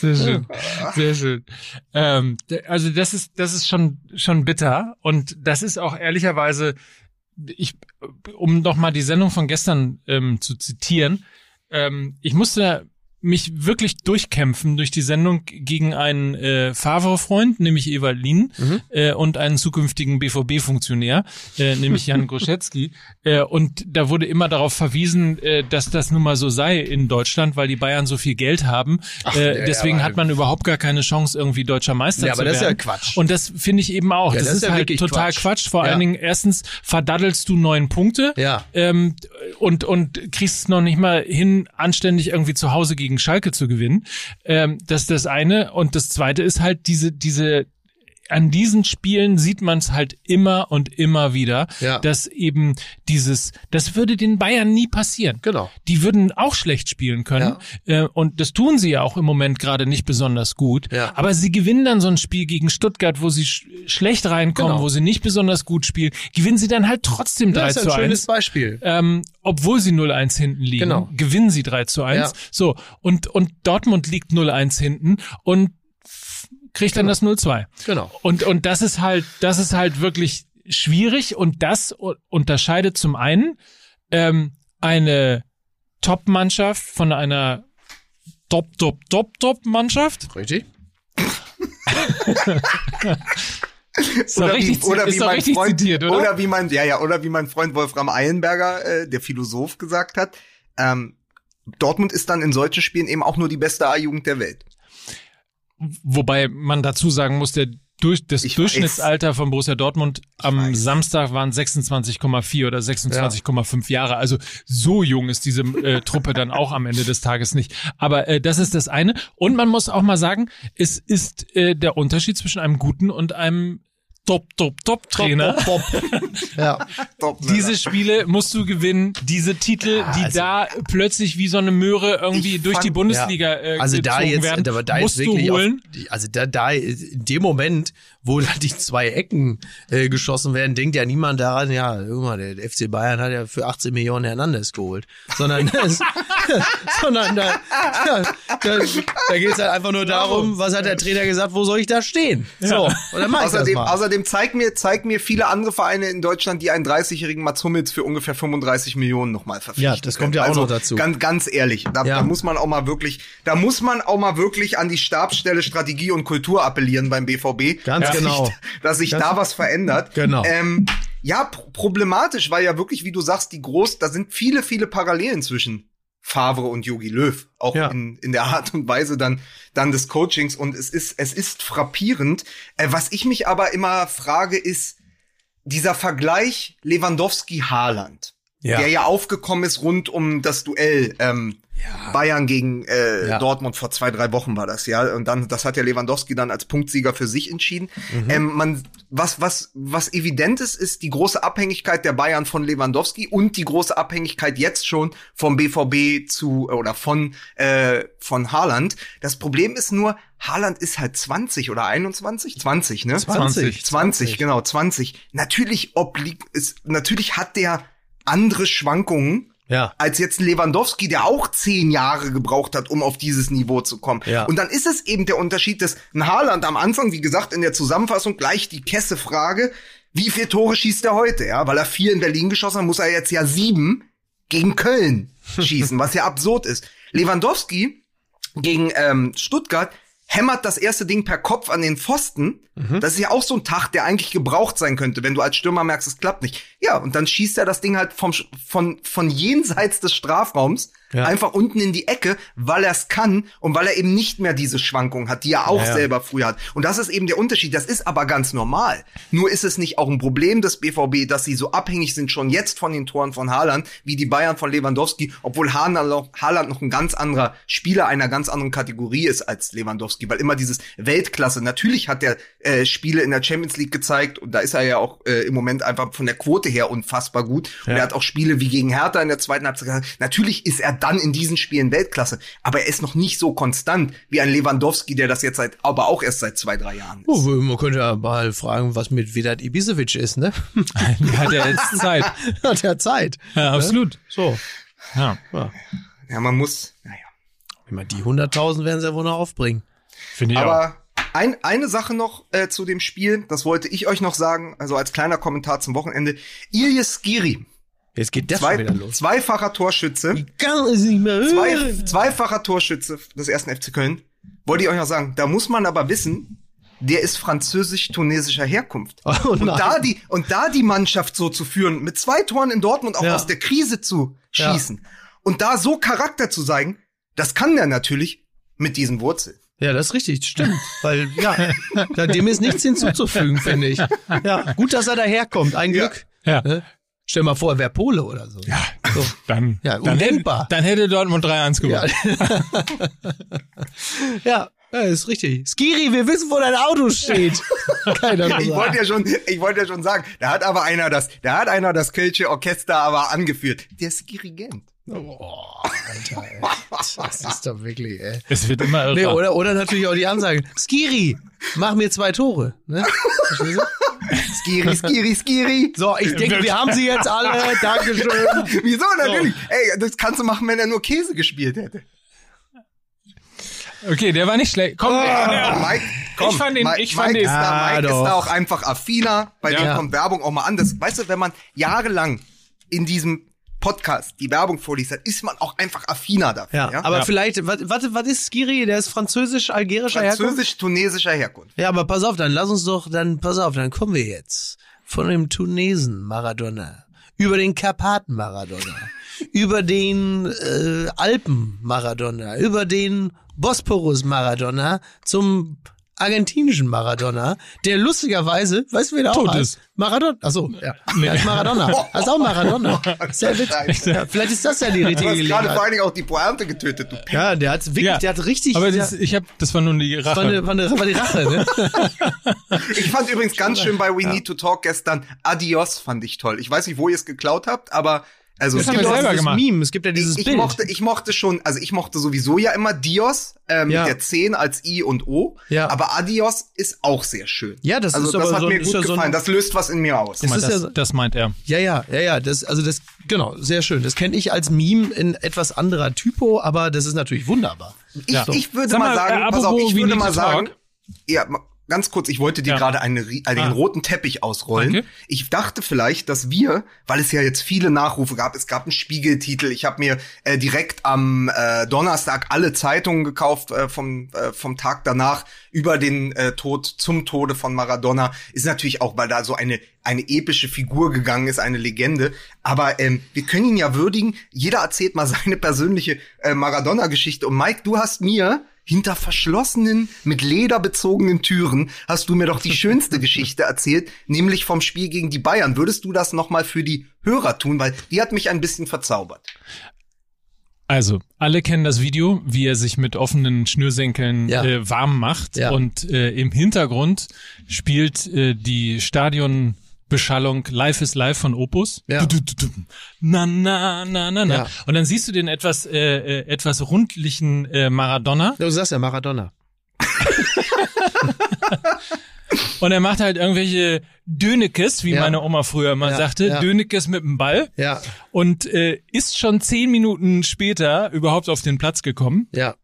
Sehr schön. Sehr schön. Ähm, also das ist, das ist schon, schon bitter. Und das ist auch ehrlicherweise, ich, um noch mal die Sendung von gestern ähm, zu zitieren, ähm, ich musste mich wirklich durchkämpfen durch die Sendung gegen einen äh, Favre-Freund, nämlich Evalin, äh, und einen zukünftigen BVB-Funktionär, äh, nämlich Jan Groschetzky. Äh, und da wurde immer darauf verwiesen, äh, dass das nun mal so sei in Deutschland, weil die Bayern so viel Geld haben. äh, ja, deswegen aber- hat man überhaupt gar keine Chance, irgendwie deutscher Meister Ja, zu aber das ist ja werden. Quatsch. Und das finde ich eben auch. Ja, das, das ist, ja halt total Quatsch. Quatsch. Vor Ja. allen Dingen, erstens verdaddelst du neun Punkte Ja. ähm, und, und kriegst es noch nicht mal hin, anständig irgendwie zu Hause gegen Schalke zu gewinnen. Ähm, das ist das eine. Und das zweite ist halt diese, diese, an diesen Spielen sieht man es halt immer und immer wieder, Ja. dass eben dieses, das würde den Bayern nie passieren. Genau. Die würden auch schlecht spielen können. Äh, und das tun sie ja auch im Moment gerade nicht besonders gut. Ja. Aber sie gewinnen dann so ein Spiel gegen Stuttgart, wo sie sch schlecht reinkommen, Genau. wo sie nicht besonders gut spielen, gewinnen sie dann halt trotzdem 3 Das ist zu ein 1 schönes Beispiel. ähm, obwohl sie 0-1 hinten liegen, Genau. gewinnen sie 3 zu 1. Ja. So, und, und Dortmund liegt 0-1 hinten und kriegt dann das 0-2. Genau. Und, und das ist halt, das ist halt wirklich schwierig und das unterscheidet zum einen ähm, eine Top-Mannschaft von einer Top, Top, Top, Top-Mannschaft. Richtig? Ist doch richtig, wie, oder ist wie mein richtig Freund, zitiert, oder? oder wie mein, ja, ja, oder wie mein Freund Wolfram Eilenberger, äh, der Philosoph, gesagt hat, ähm, Dortmund ist dann in solchen Spielen eben auch nur die beste A-Jugend der Welt. Wobei man dazu sagen muss, der durch, das Ich Durchschnittsalter von Borussia Dortmund am weiß. Samstag waren 26,4 oder 26,5 Jahre. Also so jung ist diese äh, Truppe dann auch am Ende des Tages nicht. Aber äh, das ist das eine. Und man muss auch mal sagen, es ist äh, der Unterschied zwischen einem guten und einem Top, Top, Top Trainer. Top, top, top. Ja. Top? Diese Spiele musst du gewinnen, diese Titel, die also- da plötzlich wie so eine Möhre irgendwie durch die fand- Bundesliga äh, Also da gezogen jetzt, werden, da, da musst jetzt wirklich du holen. Auf, die- also da, da in dem Moment, wo da die zwei Ecken äh, geschossen werden, denkt ja niemand daran, ja, guck mal, der, FC Bayern hat ja für 18 Millionen Hernandez geholt, sondern das, sondern da, da, da, da geht es halt einfach nur darum, was hat der Trainer gesagt, wo soll ich da stehen? So, und dann mach Außerdem, außerdem zeig mir, zeig mir viele andere Vereine in Deutschland, die einen 30-jährigen Mats Hummels für ungefähr 35 Millionen nochmal verpflichten. Ja, das kommt ja auch also, noch dazu. Ganz, ganz ehrlich, da, Ja. da muss man auch mal wirklich, da muss man auch mal wirklich an die Stabsstelle Strategie und Kultur appellieren beim BVB. Ganz genau. Sich, dass sich Ganz- da was verändert. Genau. Ähm, ja, pr problematisch, weil ja wirklich, wie du sagst, die groß, da sind viele, viele Parallelen zwischen Favre und Yogi Löw, auch Ja. in, in der Art und Weise dann, dann des Coachings. Und es ist, es ist frappierend. Äh, was ich mich aber immer frage, ist dieser Vergleich Lewandowski-Haaland, Ja. der ja aufgekommen ist rund um das Duell ähm, Bayern gegen äh, Ja. Dortmund vor zwei, drei Wochen war das, ja. Und dann, das hat ja Lewandowski dann als Punktsieger für sich entschieden. Mhm. Ähm, man, was, was, was evident ist, ist die große Abhängigkeit der Bayern von Lewandowski und die große Abhängigkeit jetzt schon vom BVB zu oder von äh, von Haaland. Das Problem ist nur, Haaland ist halt 20 oder 21, 20, ne? 20. 20, genau, 20. Natürlich obliegt ist, natürlich hat der andere Schwankungen ja. als jetzt ein Lewandowski, der auch zehn Jahre gebraucht hat, um auf dieses Niveau zu kommen. Ja. Und dann ist es eben der Unterschied, dass ein Haaland am Anfang, wie gesagt, in der Zusammenfassung gleich die Kesse-Frage, wie viele Tore schießt er heute? Ja, weil er vier in Berlin geschossen hat, muss er jetzt ja sieben gegen Köln schießen, was ja absurd ist. Lewandowski gegen ähm, Stuttgart hämmert das erste Ding per Kopf an den Pfosten. Mhm. Das ist ja auch so ein Tag, der eigentlich gebraucht sein könnte, wenn du als Stürmer merkst, es klappt nicht. Ja, und dann schießt er das Ding halt vom, von, von jenseits des Strafraums Ja. einfach unten in die Ecke, weil er es kann und weil er eben nicht mehr diese Schwankung hat, die er auch Ja, ja. selber früher hat. Und das ist eben der Unterschied. Das ist aber ganz normal. Nur ist es nicht auch ein Problem des BVB, dass sie so abhängig sind schon jetzt von den Toren von Haaland, wie die Bayern von Lewandowski, obwohl Haaland noch, ein ganz anderer Spieler einer ganz anderen Kategorie ist als Lewandowski, weil immer dieses Weltklasse. Natürlich hat er äh, Spiele in der Champions League gezeigt und da ist er ja auch äh, im Moment einfach von der Quote her unfassbar gut. Und Ja. er hat auch Spiele wie gegen Hertha in der zweiten Halbzeit. gehabt. Natürlich ist er dann in diesen Spielen Weltklasse, aber er ist noch nicht so konstant wie ein Lewandowski, der das jetzt seit, aber auch erst seit zwei, drei Jahren ist. Oh, man könnte ja mal fragen, was mit Vedat Ibisevic ist, ne? Hat er jetzt Zeit. Hat ja Zeit. Ja, absolut. So. Ja, Ja. Ja, man muss, naja. Ich meine, die 100.000 werden sie ja wohl noch aufbringen. finde ich auch. Ein, eine Sache noch äh, zu dem Spiel, das wollte ich euch noch sagen, also als kleiner Kommentar zum Wochenende. Ilyes Skiri, Jetzt geht das zwei, wieder los. zweifacher Torschütze, Kann es nicht mehr zwei, zweifacher Torschütze des ersten FC Köln. Wollte ich euch noch sagen, da muss man aber wissen, der ist französisch-tunesischer Herkunft. Oh und da die und da die Mannschaft so zu führen, mit zwei Toren in Dortmund auch Ja. aus der Krise zu Ja. schießen und da so Charakter zu zeigen, das kann der natürlich mit diesen Wurzeln. Ja, das ist richtig, stimmt. Weil, ja, da- dem ist nichts hinzuzufügen, finde ich. Ja, gut, dass er daherkommt, ein Ja. Glück. ja. Ne? Stell mal vor, er wäre Pole oder so. Ja. So. Dann, Ja, dann, hätte, undenkbar. dann hätte Dortmund 3-1 Ja. gewonnen. ja, ja, ist richtig. Skiri, wir wissen, wo dein Auto steht. Keiner Ich mehr. wollte ja schon, ich wollte ja schon sagen, da hat aber einer das, da hat einer das Kölsche Orchester aber angeführt. Der ist Dirigent. Oh, Alter, ey. Das ist doch wirklich, ey. Es wird immer irre. Nee, oder, oder natürlich auch die Ansage. Skiri, mach mir zwei Tore. Ne? Skiri, Skiri, Skiri. So, ich denke, wir haben sie jetzt alle. Dankeschön. Wieso natürlich? Ey, das kannst du machen, wenn er nur Käse gespielt hätte. okay, der war nicht schlecht. Komm, ja. Mike, komm, Ich fand Mike, ich fand Mike ihn- ist da, Ah, Mike ist da auch einfach affiner. Bei Ja. dem kommt Werbung auch mal an. Das, weißt du, wenn man jahrelang in diesem Podcast die Werbung vorliest, dann ist man auch einfach affiner dafür. Ja, Ja, aber Ja. vielleicht, warte, warte, was ist Skiri? Der ist französisch-algerischer Herkunft? Französisch-tunesischer Herkunft. Ja, aber pass auf, dann lass uns doch, dann pass auf, dann kommen wir jetzt von dem Tunesen Maradona über den Karpaten Maradona, über den äh, Alpen Maradona, über den Bosporus Maradona zum argentinischen Maradona, der lustigerweise, weißt du, wer der Tot auch ist. Maradona. Achso, ja. Nee. Heißt Maradona. Heißt auch Maradona. Sehr witzig. Ja, vielleicht ist das ja die Du richtige hast gerade Gelegenheit. vor allen Dingen auch die Pointe getötet, du P Ja, der hat wirklich, Ja. der hat richtig, Aber das, ich hab, das war nun die war, Rache. eine, war, eine, war die Rache, ne? Ich fand übrigens ganz schön bei We Need to Talk gestern Adios fand ich toll. Ich weiß nicht, wo ihr es geklaut habt, aber also Das es haben gibt auch selber dieses gemacht. Meme, es gibt ja dieses ich, ich Bild. mochte, ich mochte schon, also ich mochte sowieso ja immer Dios ähm, Ja. mit der 10 als I und O. Ja. Aber Adios ist auch sehr schön. Ja, das also ist das aber hat so- mir ist gut ja so ein- gefallen. das löst was in mir aus. Das das, ist ja so- das meint er. Ja, ja, ja, ja, das, also das, genau, sehr schön. Das kenne ich als Meme in etwas anderer Typo, aber das ist natürlich wunderbar. Ich, Ja. ich würde Sag mal mal, sagen, äh, pass auf, ich würde mal sagen, ja, ganz kurz, ich wollte dir Ja. gerade eine, ri- äh, den Ah. roten Teppich ausrollen. Danke. Ich dachte vielleicht, dass wir, weil es ja jetzt viele Nachrufe gab, es gab einen Spiegeltitel, ich habe mir äh, direkt am äh, Donnerstag alle Zeitungen gekauft äh, vom, äh, vom Tag danach über den äh, Tod zum Tode von Maradona. Ist natürlich auch, weil da so eine eine epische Figur gegangen ist, eine Legende. Aber ähm, wir können ihn ja würdigen. Jeder erzählt mal seine persönliche äh, Maradona-Geschichte. Und Mike, du hast mir hinter verschlossenen, mit Leder bezogenen Türen hast du mir doch die schönste Geschichte erzählt, nämlich vom Spiel gegen die Bayern. Würdest du das noch mal für die Hörer tun, weil die hat mich ein bisschen verzaubert. Also, alle kennen das Video, wie er sich mit offenen Schnürsenkeln Ja. äh, warm macht. Ja. Und äh, im Hintergrund spielt äh, die Stadionbeschallung Life is Life von Opus. Ja. Du-du-du-du. Na, na, na, na, na. Ja. Und dann siehst du den etwas, äh, äh, etwas rundlichen äh, Maradona. Du sagst ja Maradona. Und er macht halt irgendwelche Dönekes, wie Ja. meine Oma früher immer Ja, sagte. ja. Dönekes mit dem Ball. Ja, Und äh, ist schon zehn Minuten später überhaupt auf den Platz gekommen. ja.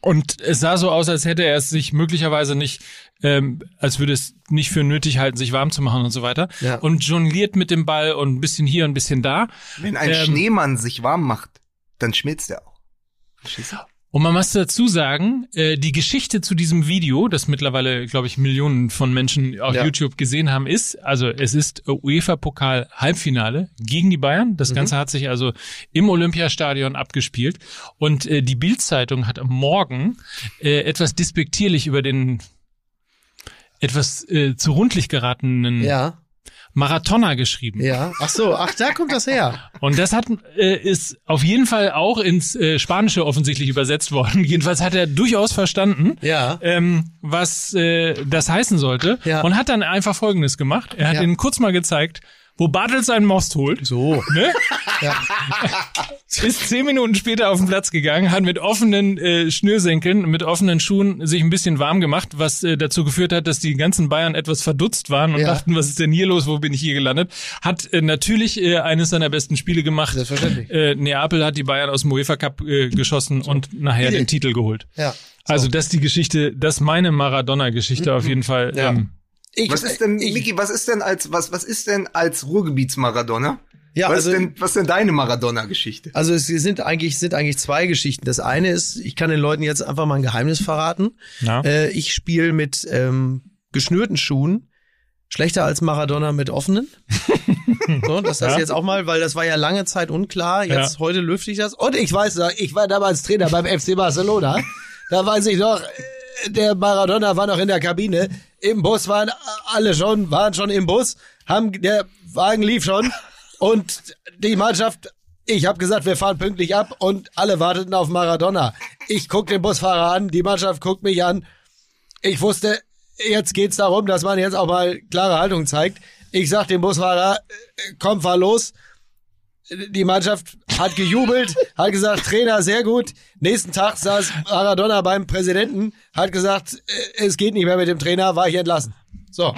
Und es sah so aus, als hätte er es sich möglicherweise nicht, ähm, als würde es nicht für nötig halten, sich warm zu machen und so weiter. Ja. Und jongliert mit dem Ball und ein bisschen hier, ein bisschen da. Wenn ein Ähm, Schneemann sich warm macht, dann schmilzt er auch. Verstehst du? Und man muss dazu sagen, äh, die Geschichte zu diesem Video, das mittlerweile, glaube ich, Millionen von Menschen auf Ja. YouTube gesehen haben, ist, also es ist UEFA-Pokal Halbfinale gegen die Bayern. Mhm. Das Ganze hat sich also im Olympiastadion abgespielt. Und äh, die Bild-Zeitung hat am Morgen äh, etwas despektierlich über den etwas äh, zu rundlich geratenen Ja, Marathoner geschrieben. ja. Ach so, ach, da kommt das her. Und das hat äh, ist auf jeden Fall auch ins äh, Spanische offensichtlich übersetzt worden. Jedenfalls hat er durchaus verstanden, Ja. ähm, was äh, das heißen sollte. Ja. Und hat dann einfach Folgendes gemacht. Er hat Ja. ihnen kurz mal gezeigt, wo Bartels seinen Most holt. So. Ne? Ja. Ist zehn Minuten später auf den Platz gegangen, hat mit offenen äh, Schnürsenkeln, mit offenen Schuhen sich ein bisschen warm gemacht, was äh, dazu geführt hat, dass die ganzen Bayern etwas verdutzt waren und Ja. dachten, was ist denn hier los, wo bin ich hier gelandet? Hat äh, natürlich äh, eines seiner besten Spiele gemacht. Selbstverständlich. Äh, Neapel hat die Bayern aus dem UEFA Cup äh, geschossen und nachher den Titel geholt. Ja. Also das ist die Geschichte, das ist meine Maradona-Geschichte auf jeden Fall. Ja. Ähm, Ich, Was ist denn, ich, Miki, was ist denn als, was, was ist denn als Ruhrgebiets-Maradona? Ja, was, also, ist denn, was ist denn deine Maradona-Geschichte? also es sind eigentlich, sind eigentlich zwei Geschichten. Das eine ist, ich kann den Leuten jetzt einfach mal ein Geheimnis verraten. ja. Äh, ich spiele mit ähm, geschnürten Schuhen schlechter als Maradona mit offenen. so, das heißt Ja. jetzt auch mal, weil das war ja lange Zeit unklar. Jetzt Ja. heute lüfte ich das. Und ich weiß noch, ich war damals Trainer beim FC Barcelona. Da weiß ich noch, äh, der Maradona war noch in der Kabine. Im Bus waren alle schon, waren schon im Bus, haben der Wagen lief schon und die Mannschaft ich habe gesagt, wir fahren pünktlich ab und alle warteten auf Maradona. Ich guck den Busfahrer an, die Mannschaft guckt mich an. Ich wusste, jetzt geht's darum, dass man jetzt auch mal klare Haltung zeigt. Ich sag dem Busfahrer, äh, komm, fahr los. Die Mannschaft hat gejubelt, hat gesagt, Trainer, sehr gut. Nächsten Tag saß Maradona beim Präsidenten, hat gesagt, äh, es geht nicht mehr mit dem Trainer, war ich entlassen. So.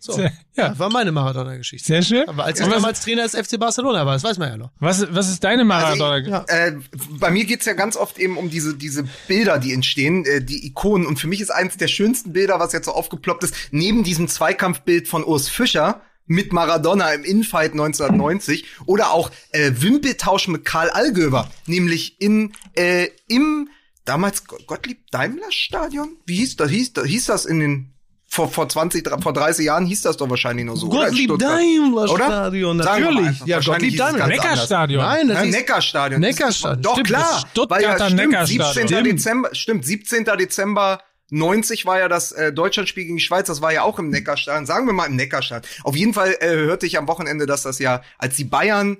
so. Sehr- ja. Das war meine Maradona-Geschichte. Sehr schön. Aber als ich damals Trainer des FC Barcelona war, das weiß man ja noch. was, was ist deine Maradona? ja. Äh, bei mir geht's ja ganz oft eben um diese, diese Bilder, die entstehen, äh, die Ikonen. Und für mich ist eines der schönsten Bilder, was jetzt so aufgeploppt ist, neben diesem Zweikampfbild von Urs Fischer, mit Maradona im Infight 1990 oder auch äh, Wimpeltausch mit Karl Allgöwer, nämlich in äh, im damals Gottlieb Daimler Stadion? Wie hieß das? Hieß, das, hieß das in den vor, vor 20, vor 30 Jahren hieß das doch wahrscheinlich nur so. Gottlieb oder? Daimler Oder? Stadion, natürlich. Ja, Gottlieb Daimler. Neckarstadion. Nein, das Ja, ist Neckarstadion. Neckarstadion. Doch, Stimmt, klar. Stuttgarter Weil ja, stimmt, Neckarstadion. 17. Stimmt. Dezember, stimmt, 17. Dezember 90 war ja das äh, Deutschlandspiel gegen die Schweiz, das war ja auch im Neckarstadion. Sagen wir mal im Neckarstadion. Auf jeden Fall äh, hörte ich am Wochenende, dass das ja, als die Bayern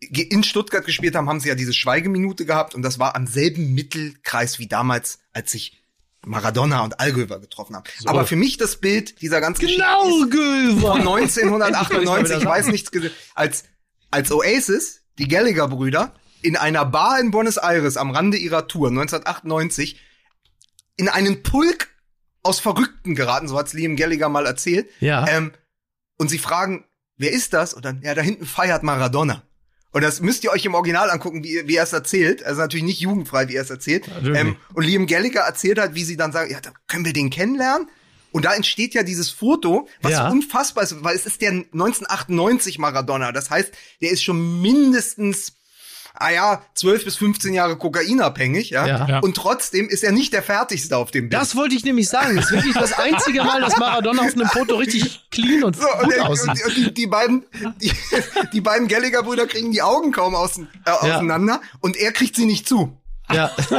in Stuttgart gespielt haben, haben sie ja diese Schweigeminute gehabt und das war am selben Mittelkreis wie damals, als sich Maradona und Allgöwer getroffen haben. Aber für mich das Bild dieser ganzen Genau, Geschichte von Gülver. 1998, ich weiß nichts, als, als Oasis, die Gallagher-Brüder, in einer Bar in Buenos Aires am Rande ihrer Tour 1998 in einen Pulk aus Verrückten geraten, so hat's Liam Gallagher mal erzählt. Ja. Ähm, und sie fragen, wer ist das? Und dann, ja, da hinten feiert Maradona. Und das müsst ihr euch im Original angucken, wie, wie er es erzählt. Also natürlich nicht jugendfrei, wie er es erzählt. Ähm, und Liam Gallagher erzählt halt, wie sie dann sagen, ja, da können wir den kennenlernen. Und da entsteht ja dieses Foto, was Ja. unfassbar ist, weil es ist der 1998 Maradona. Das heißt, der ist schon mindestens, ah ja, 12 bis 15 Jahre kokainabhängig, ja. Ja. Ja. Und trotzdem ist er nicht der fertigste auf dem Bild. Das wollte ich nämlich sagen. Das ist wirklich das einzige Mal, dass Maradona auf einem Foto richtig clean und So, und, gut und, aussieht. die, und die, die beiden, die, die beiden Gallagher-Brüder kriegen die Augen kaum aus, äh, auseinander und er kriegt sie nicht zu. Ja.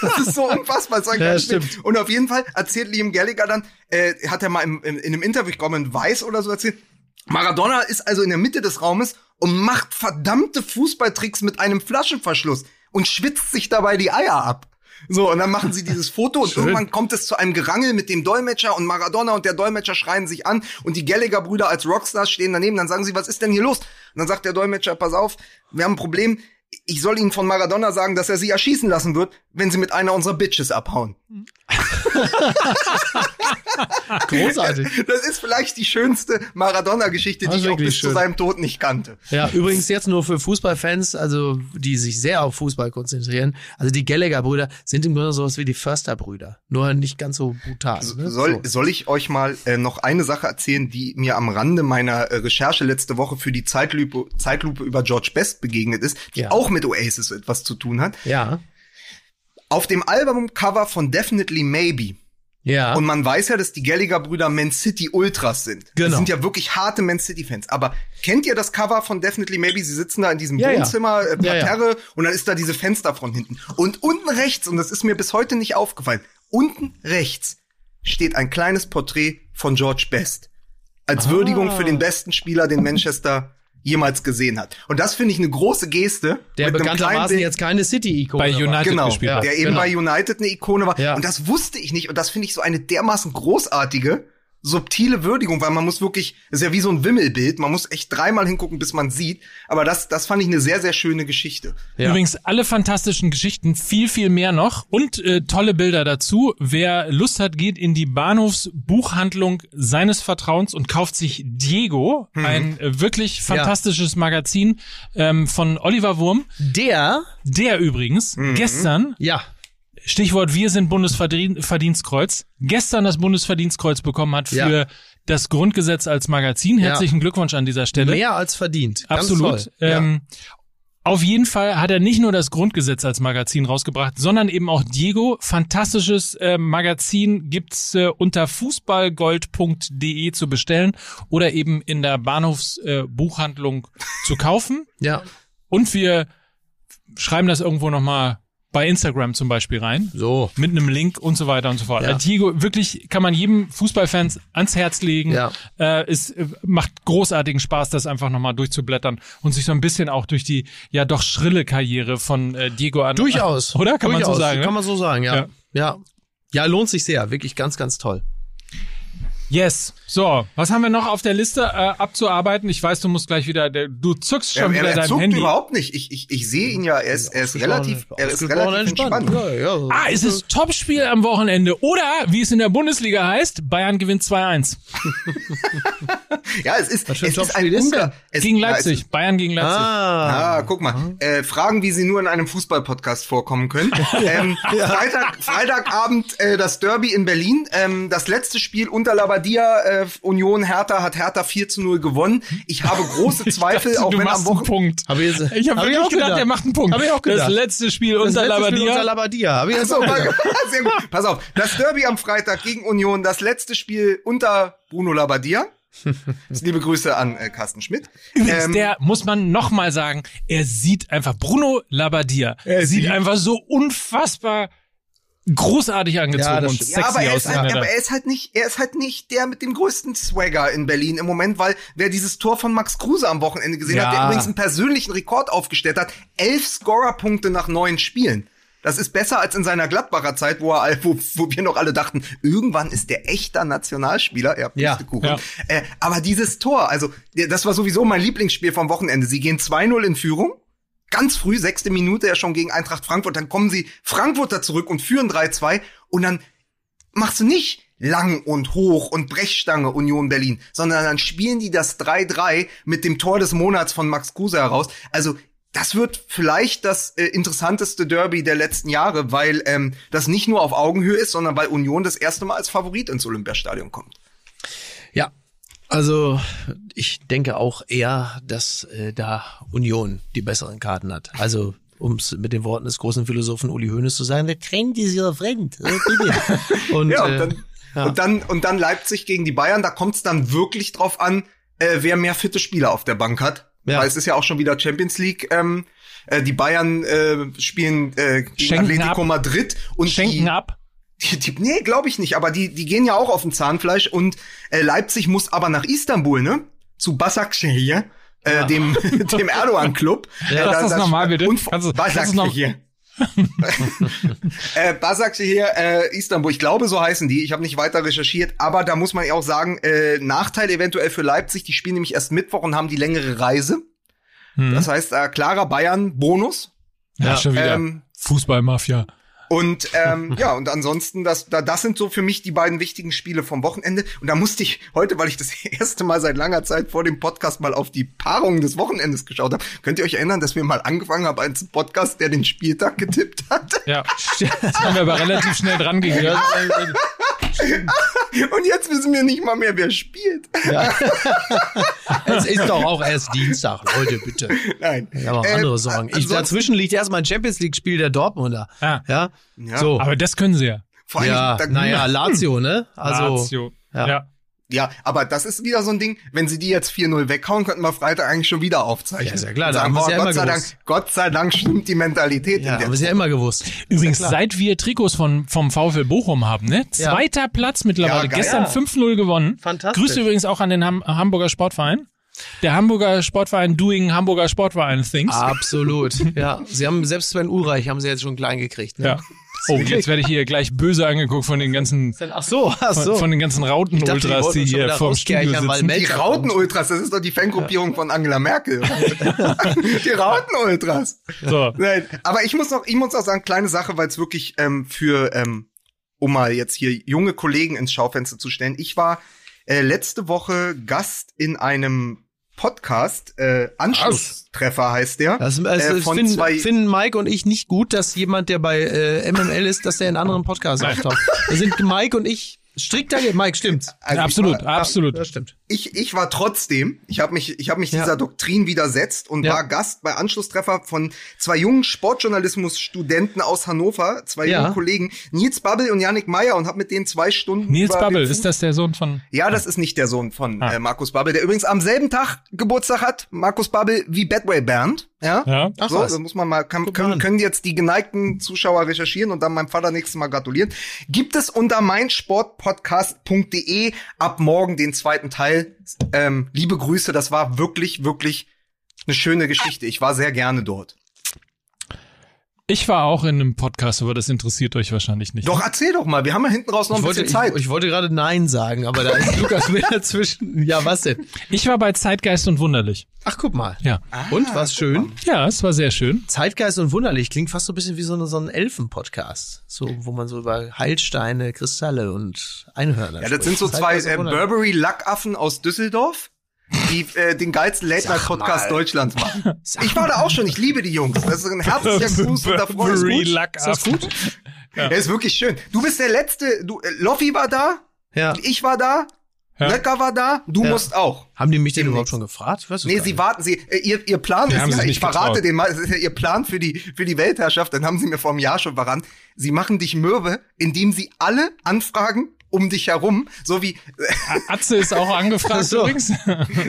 Das ist so unfassbar. So ein Ja, stimmt. Und auf jeden Fall erzählt Liam Gallagher dann, äh, hat er mal im, im, in einem Interview, ich glaube in Weiß oder so erzählt, Maradona ist also in der Mitte des Raumes und macht verdammte Fußballtricks mit einem Flaschenverschluss und schwitzt sich dabei die Eier ab. So, und dann machen sie dieses Foto und irgendwann kommt es zu einem Gerangel mit dem Dolmetscher und Maradona und der Dolmetscher schreien sich an und die Gallagher-Brüder als Rockstars stehen daneben. Dann sagen sie, was ist denn hier los? Und dann sagt der Dolmetscher, pass auf, wir haben ein Problem. Ich soll Ihnen von Maradona sagen, dass er sie erschießen lassen wird, wenn sie mit einer unserer Bitches abhauen. Großartig. Das ist vielleicht die schönste Maradona-Geschichte, die ich auch bis zu schön. seinem Tod nicht kannte. Ja, übrigens jetzt nur für Fußballfans, also die sich sehr auf Fußball konzentrieren. Also die Gallagher-Brüder sind im Grunde sowas wie die Förster-Brüder. Nur nicht ganz so brutal. Ne? Soll, so. soll ich euch mal äh, noch eine Sache erzählen, die mir am Rande meiner äh, Recherche letzte Woche für die Zeitlupe, Zeitlupe über George Best begegnet ist, die Ja. auch mit Oasis etwas zu tun hat. Ja. Auf dem Albumcover von Definitely Maybe Ja. Und man weiß ja, dass die Gallagher-Brüder Man City Ultras sind. Genau. Das sind ja wirklich harte Man City-Fans. Aber kennt ihr das Cover von Definitely Maybe? Sie sitzen da in diesem Ja, ja. Wohnzimmer, äh, Ja, ja. Parterre, und dann ist da diese Fensterfront hinten. Und unten rechts, und das ist mir bis heute nicht aufgefallen, unten rechts steht ein kleines Porträt von George Best. Als Würdigung für den besten Spieler, den Manchester jemals gesehen hat. Und das finde ich eine große Geste. der bekanntermaßen jetzt keine City-Ikone Bei war. United genau, gespielt ja. hat. der eben genau. bei United eine Ikone war. Ja. Und das wusste ich nicht. Und das finde ich so eine dermaßen großartige, subtile Würdigung, weil man muss wirklich, ist ja wie so ein Wimmelbild, man muss echt dreimal hingucken, bis man sieht. Aber das, das fand ich eine sehr, sehr schöne Geschichte. Ja. Übrigens alle fantastischen Geschichten, viel, viel mehr noch und äh, tolle Bilder dazu. Wer Lust hat, geht in die Bahnhofsbuchhandlung seines Vertrauens und kauft sich Diego, ein äh, wirklich fantastisches Magazin ähm, von Oliver Wurm, Der, der übrigens gestern ja, Stichwort Wir sind Bundesverdienstkreuz. Gestern das Bundesverdienstkreuz bekommen hat für Ja. das Grundgesetz als Magazin. Herzlichen Glückwunsch an dieser Stelle. mehr als verdient. Absolut. Ähm, Auf jeden Fall hat er nicht nur das Grundgesetz als Magazin rausgebracht, sondern eben auch Diego. Fantastisches äh, Magazin gibt's äh, unter fußballgold.de zu bestellen oder eben in der Bahnhofsbuchhandlung äh, zu kaufen. Ja, Und wir schreiben das irgendwo nochmal bei Instagram zum Beispiel rein. so. Mit einem Link und so weiter und so fort. Ja. Äh, Diego, wirklich kann man jedem Fußballfans ans Herz legen. Ja. Äh, es äh, macht großartigen Spaß, das einfach nochmal durchzublättern und sich so ein bisschen auch durch die ja doch schrille Karriere von äh, Diego an. Durchaus. Oder? Kann man so Durchaus. sagen, ne? Kann man so sagen, ja. Ja. ja. Ja, lohnt sich sehr. Wirklich ganz, ganz toll. Yes. So, was haben wir noch auf der Liste äh, abzuarbeiten? Ich weiß, du musst gleich wieder, der, du zuckst schon Er, wieder er, er dein zuckt Handy. überhaupt nicht. Ich, ich, ich sehe ihn ja, er ist, er ist relativ, er ist relativ entspannt. Ja, ja. Ah, es ist Topspiel am Wochenende. Oder, wie es in der Bundesliga heißt, Bayern gewinnt 2-1. Ja, es ist, es ist ein Ungar. Es, Gegen ja, es Leipzig. ist- Bayern gegen Leipzig. Ah. Ah, guck mal. Äh, Fragen, wie sie nur in einem Fußball-Podcast vorkommen können. ähm, Freitag, Freitagabend äh, das Derby in Berlin. Ähm, das letzte Spiel unter Labadia, äh, Union Hertha hat Hertha 4 zu 0 gewonnen. Ich habe große Zweifel, dachte, auch du wenn am einen Wochen Punkt. Hab ich, Ich habe hab wirklich auch gedacht, gedacht. er macht einen Punkt. Hab ich auch Das gedacht. letzte Spiel Das unter letzte Spiel Labadia. unter Labadia. Hab ich jetzt So, auch mal- gedacht. sehr gut. Pass auf, das Derby am Freitag gegen Union, das letzte Spiel unter Bruno Labbadia. Liebe Grüße an äh, Carsten Schmidt. Übrigens, Ähm, der muss man noch mal sagen, er sieht einfach Bruno Labbadia. Er sieht, sieht- einfach so unfassbar großartig angezogen Ja, und sexy ja, aber er ist, halt, aber er ist halt nicht, er ist halt nicht der mit dem größten Swagger in Berlin im Moment, weil wer dieses Tor von Max Kruse am Wochenende gesehen hat, der Ja. übrigens einen persönlichen Rekord aufgestellt hat, elf Scorerpunkte nach neun Spielen. Das ist besser als in seiner Gladbacher Zeit, wo, er, wo, wo wir noch alle dachten, irgendwann ist der echter Nationalspieler. Ja, Ja. Pustekuchen. Ja. Äh, aber dieses Tor, also das war sowieso mein Lieblingsspiel vom Wochenende. Sie gehen 2-0 in Führung. Ganz früh, sechste Minute, ja schon gegen Eintracht Frankfurt. Dann kommen sie Frankfurter zurück und führen 3-2. Und dann machst du nicht lang und hoch und Brechstange Union Berlin, sondern dann spielen die das 3-3 mit dem Tor des Monats von Max Kruse heraus. Also das wird vielleicht das äh, interessanteste Derby der letzten Jahre, weil ähm, das nicht nur auf Augenhöhe ist, sondern weil Union das erste Mal als Favorit ins Olympiastadion kommt. Ja, also ich denke auch eher, dass äh, da Union die besseren Karten hat. Also um es mit den Worten des großen Philosophen Uli Hoeneß zu sagen, der Trend ist. Äh, bitte. Und, Ja, und äh, dann, ja. und dann und dann Leipzig gegen die Bayern, da kommt es dann wirklich drauf an, äh, wer mehr fitte Spieler auf der Bank hat. Ja. Weil es ist ja auch schon wieder Champions League. Ähm, äh, die Bayern äh, spielen äh, gegen Schenken Atletico ab. Madrid und Schenken die, ab. Die, die, nee, glaube ich nicht, aber die, die gehen ja auch auf dem Zahnfleisch und äh, Leipzig muss aber nach Istanbul, ne? Zu Başakşehir, äh, dem, dem Erdogan-Club. Ja, Lass das nochmal, bitte. Und Kannst Başakşehir. äh, Başakşehir, äh, Istanbul, ich glaube, so heißen die. Ich habe nicht weiter recherchiert, aber da muss man ja auch sagen, äh, Nachteil eventuell für Leipzig, die spielen nämlich erst Mittwoch und haben die längere Reise. Hm. Das heißt, äh, klarer Bayern-Bonus. ja, ja, schon wieder. ähm, Fußballmafia. Und ähm, ja, und ansonsten, das, da, das sind so für mich die beiden wichtigen Spiele vom Wochenende. Und da musste ich heute, weil ich das erste Mal seit langer Zeit vor dem Podcast mal auf die Paarungen des Wochenendes geschaut habe, könnt ihr euch erinnern, dass wir mal angefangen haben, einen Podcast, der den Spieltag getippt hat? Ja, das haben wir aber relativ schnell dran gegangen. Und jetzt wissen wir nicht mal mehr, wer spielt. ja. es ist doch auch erst Dienstag, Leute, bitte. Nein. Wir haben auch andere Sorgen. Ich, dazwischen liegt erstmal ein Champions League-Spiel der Dortmunder. Ja. Ja. So. Aber das können sie ja. Vor allem, ja, naja, Lazio, ne? Also, Lazio. ja. ja. Ja, aber das ist wieder so ein Ding, wenn sie die jetzt 4-0 weghauen, könnten wir Freitag eigentlich schon wieder aufzeichnen. Ja, ist ja klar, da sagen, haben boah, ja Gott immer sei Dank, gewusst. Gott sei Dank stimmt die Mentalität ja, in der haben wir ja immer gewusst. Übrigens, klar. seit wir Trikots von, vom VfL Bochum haben, ne? Ja. Zweiter Platz mittlerweile. Ja. Gestern Ja. 5-0 gewonnen. Fantastisch. Grüße übrigens auch an den Ham Hamburger Sportverein. Der Hamburger Sportverein doing Hamburger Sportverein things. Absolut. Ja, sie haben selbst Sven Ulreich haben sie jetzt schon klein gekriegt. Ne? Ja. Oh, jetzt werde ich hier gleich böse angeguckt von den ganzen, Ach so, ach von, so. von den ganzen die Rauten-Ultras, die schon hier vorm Studio sitzen. Die Rautenultras, das ist doch die Fangruppierung von Angela Merkel. die Rautenultras. So. Nein, aber ich muss noch, ich muss auch sagen, kleine Sache, weil es wirklich ähm, für, ähm, um mal jetzt hier junge Kollegen ins Schaufenster zu stellen. Ich war äh, letzte Woche Gast in einem Podcast, äh, Anschlusstreffer heißt der. Das, das, äh, von finden, zwei finden Mike und ich nicht gut, dass jemand, der bei äh, MML ist, dass der in anderen Podcasts auftaucht. Da sind Mike und ich strikt dagegen. Mike, stimmt. Also Ja, absolut, war- absolut. Das stimmt. Ich, ich war trotzdem, ich habe mich, ich habe mich Ja. dieser Doktrin widersetzt und Ja. war Gast bei Anschlusstreffer von zwei jungen Sportjournalismus-Studenten aus Hannover, zwei Ja. jungen Kollegen, Nils Babbel und Yannick Meyer und habe mit denen zwei Stunden Nils Babbel, ist das der Sohn von, Ja, das ist nicht der Sohn von Ah. äh, Markus Babbel, der übrigens am selben Tag Geburtstag hat, Markus Babbel, wie Bedway Bernd. Ja. ja? Ach so, da muss man mal, kann, können, können jetzt die geneigten Zuschauer recherchieren und dann meinem Vater nächstes Mal gratulieren. Gibt es unter meinsportpodcast.de ab morgen den zweiten Teil. Ähm, liebe Grüße, das war wirklich, wirklich eine schöne Geschichte. Ich war sehr gerne dort. Ich war auch in einem Podcast, aber das interessiert euch wahrscheinlich nicht. Doch, erzähl doch mal, wir haben ja hinten raus noch Ich ein wollte, bisschen Zeit. ich, ich wollte gerade Nein sagen, aber da ist Lukas wieder dazwischen. Ja, was denn? Ich war bei Zeitgeist und Wunderlich. Ach, guck mal. Ja. Und, war's schön? Ja, es war sehr schön. Zeitgeist und Wunderlich klingt fast so ein bisschen wie so, eine, so ein Elfen-Podcast. So, wo man so über Heilsteine, Kristalle und Einhörner ja, das sind so zwei äh. Burberry-Lackaffen aus Düsseldorf. Die äh, den geilsten Late-Night-Podcast mal. Deutschlands machen. Ich war da auch schon, ich liebe die Jungs. Das ist ein herzlicher Gruß unter Freunden. Burberry Ist gut? Luck Ist das gut? Der ist wirklich schön. Du bist der letzte, du, äh, Loffi war da, Ja. ich war da Ja. Lecker war da, du Ja. musst auch. Haben die mich denn überhaupt schon gefragt? Ich weiß Nee, sie warten, sie, äh, ihr, ihr Plan Die ist ja, ich verrate getraut. den mal, es ist ja ihr Plan für die, für die Weltherrschaft, dann haben sie mir vor einem Jahr schon verraten. Sie machen dich mürbe, indem sie alle anfragen um dich herum, so wie, Atze ist auch angefragt so. übrigens.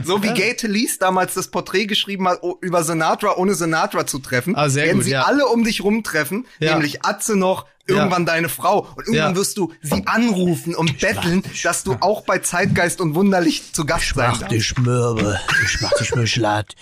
so wie Gate Lees damals das Porträt geschrieben hat, o- über Sinatra, ohne Sinatra zu treffen. Ah, sehr werden gut, sie ja. alle um dich rumtreffen, Ja. nämlich Atze noch, irgendwann deine Frau. Und irgendwann Ja. wirst du sie anrufen und betteln, dass du auch bei Zeitgeist und Wunderlicht zu Gast sein Mach darfst. dich mürbe, ich mach dich mürschlat.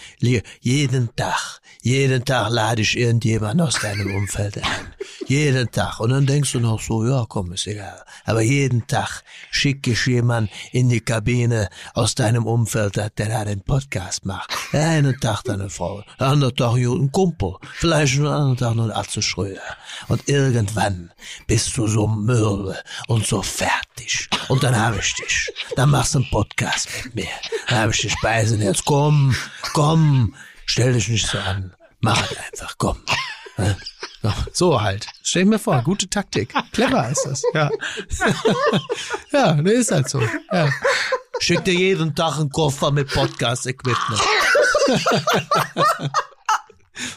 Jeden Tag, jeden Tag lade ich irgendjemand aus deinem Umfeld ein. Jeden Tag. Und dann denkst du noch so, ja komm, ist egal. Aber jeden Tag schicke ich jemanden in die Kabine aus deinem Umfeld, der da den Podcast macht. Einen Tag deine Frau, der andere Tag ein Kumpel, vielleicht einen anderen Tag noch Atze Schröder. Und irgendwann bist du so mürbe und so fertig. Und dann hab ich dich. Dann machst du einen Podcast mit mir. Dann hab ich dich speisen. Jetzt komm, komm, stell dich nicht so an. Mach es einfach, komm. So halt. Stell dir mir vor, gute Taktik. Clever ist das. Ja. ja, ne, ist halt so. Ja. Schick dir jeden Tag einen Koffer mit Podcast-Equipment.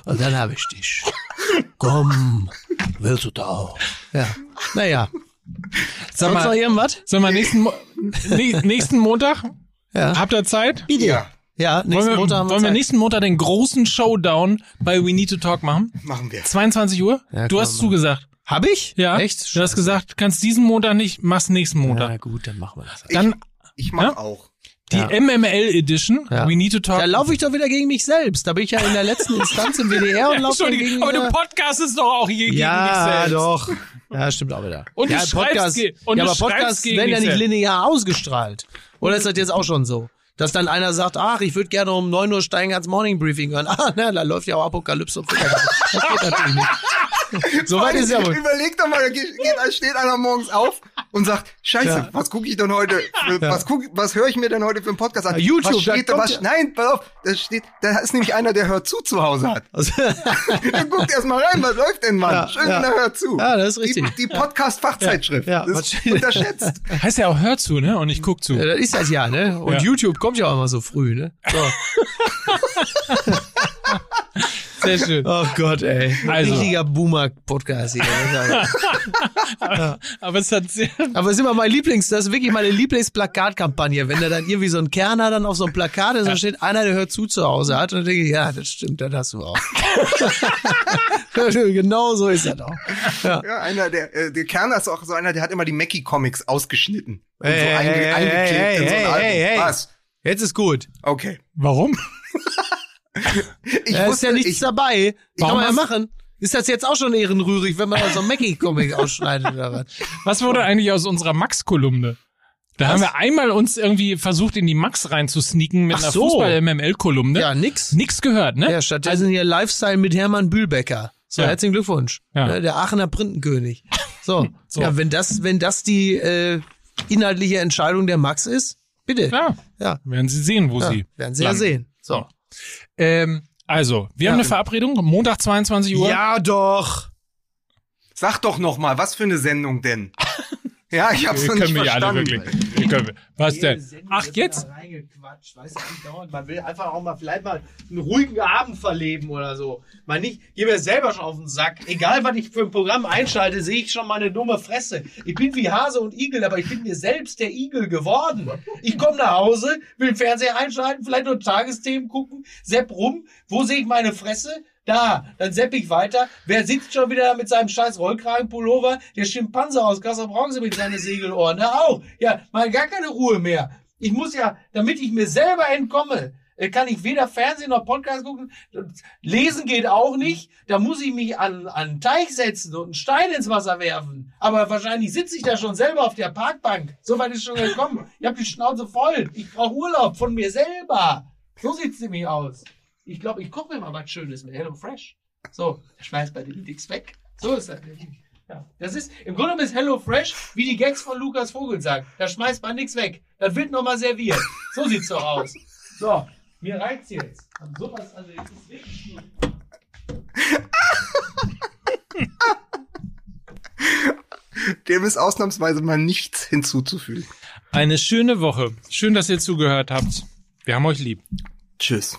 Und dann hab ich dich. Komm, willst du da auch? Ja. Naja. Sag Sonst noch mal, irgendwas? sag mal nächsten, Mo nächsten Montag, Ja. habt ihr Zeit? Ja, Ja, nächsten Wollen wir, Montag haben wir wollen wir Zeit. nächsten Montag den großen Showdown bei We Need to Talk machen? machen wir. 22 Uhr? Ja, du hast machen. zugesagt. Hab ich? Ja. Echt? Du hast gesagt, kannst diesen Montag nicht, machst nächsten Montag. Na gut, dann machen wir das. Dann Ich mach Ja? auch. die Ja. MML Edition, Ja. We Need to Talk. Da laufe ich doch wieder gegen mich selbst. Da bin ich ja in der letzten Instanz im WDR und laufe gegen aber du podcastest doch auch hier gegen dich Ja, selbst. doch. Ja, stimmt auch wieder. Und du ja, schreibst ge- und ja, du aber gegen werden ja nicht linear ausgestrahlt. Oder ist das jetzt auch schon so? Dass dann einer sagt, ach, ich würde gerne um 9 Uhr Steingarts Morning Briefing hören. Ah, na, da läuft ja auch Apokalypse und Filtergarten. Das geht natürlich nicht. So weit ist ja wohl. Überleg doch mal, da geht, steht einer morgens auf und sagt, Scheiße, Ja. was gucke ich denn heute, für, was guck, was höre ich mir denn heute für einen Podcast an? Ja, YouTube, was steht da was, ja- nein, pass auf, da steht, da ist nämlich einer, der hört zu zu Hause hat. Also, Dann guckt erst mal rein, was läuft denn, Mann? Ja, Schön, ja. der hört zu. Ja, das ist richtig. Die, die Podcast-Fachzeitschrift. Ja, ja, das ist steht- unterschätzt. Heißt ja auch hör zu, ne? Und ich guck zu. ja, das ist das ja, ne? Und Ja. YouTube kommt ja auch immer so früh, ne? So. Sehr schön. Oh Gott, ey. Also. Richtiger Boomer-Podcast hier. Aber es hat sehr, Aber es ist immer mein Lieblings, das ist wirklich meine Lieblingsplakatkampagne, wenn da dann irgendwie so ein Kerner dann auf so einem Plakat ist, da steht einer, der hört zu zu Hause hat und dann denke ich, ja, das stimmt, das hast du auch. genau so ist das auch. Ja. Ja, einer, der, äh, der Kerner ist auch so einer, der hat immer die Mackie-Comics ausgeschnitten. Und Hey, so einge hey, hey, eingeklebt hey, in so ein hey, Album. hey, hey. Was? Jetzt ist gut. Okay. warum? Ich Da ist ja nichts ich, dabei. Kann man ja machen. Ist das jetzt auch schon ehrenrührig, wenn man da so einen Mackie-Comic ausschneidet oder was? Was wurde eigentlich aus unserer Max-Kolumne? Da haben wir einmal uns irgendwie versucht, in die Max reinzusneaken mit Ach einer so. Fußball-MML-Kolumne. Ja, nix. Nix gehört, ne? Ja, stattdessen hier Lifestyle mit Hermann Bühlbecker. So, Ja. herzlichen Glückwunsch. Ja. Ne, Der Aachener Printenkönig. So. So. Ja, wenn das, wenn das die äh, inhaltliche Entscheidung der Max ist, bitte. Ja. Ja. Werden Sie sehen, wo ja. Sie. Werden Sie ja landen. sehen. So. Ähm, also, wir haben eine Verabredung, Montag 22 Uhr. Ja, doch. Sag doch noch mal, was für eine Sendung denn? Ja, ich hab's noch nicht können wir ja alle verstanden. wirklich. Wir können, was denn? Ach, jetzt? Reingequatscht, weißt du, andauernd. Man will einfach auch mal vielleicht mal einen ruhigen Abend verleben oder so. Man nicht, geh mir selber schon auf den Sack. Egal, was ich für ein Programm einschalte, sehe ich schon meine dumme Fresse. Ich bin wie Hase und Igel, aber ich bin mir selbst der Igel geworden. Ich komme nach Hause, will den Fernseher einschalten, vielleicht nur Tagesthemen gucken, sepp rum. Wo sehe ich meine Fresse? Da, dann sepp ich weiter. Wer sitzt schon wieder mit seinem scheiß Rollkragenpullover? Der Schimpanse aus Bronze mit seinen Segelohren. Da auch. Ja, mal gar keine Ruhe mehr. Ich muss ja, damit ich mir selber entkomme, äh, kann ich weder Fernsehen noch Podcast gucken. Lesen geht auch nicht. Da muss ich mich an, an einen Teich setzen und einen Stein ins Wasser werfen. Aber wahrscheinlich sitze ich da schon selber auf der Parkbank. So weit ist schon gekommen. Ich habe die Schnauze voll. Ich brauche Urlaub von mir selber. So sieht's nämlich aus. Ich glaube, ich koche mir mal was Schönes mit Hello Fresh. So, der schmeißt bei den nix weg. So ist das. Ja, das ist, im Grunde genommen ist Hello Fresh, wie die Gags von Lukas Vogel sagen. Da schmeißt man nichts weg. Das wird nochmal serviert. So sieht's doch aus. So, mir reicht's jetzt. Und sowas, also, jetzt ist wirklich gut. Dem ist ausnahmsweise mal nichts hinzuzufügen. Eine schöne Woche. Schön, dass ihr zugehört habt. Wir haben euch lieb. Tschüss.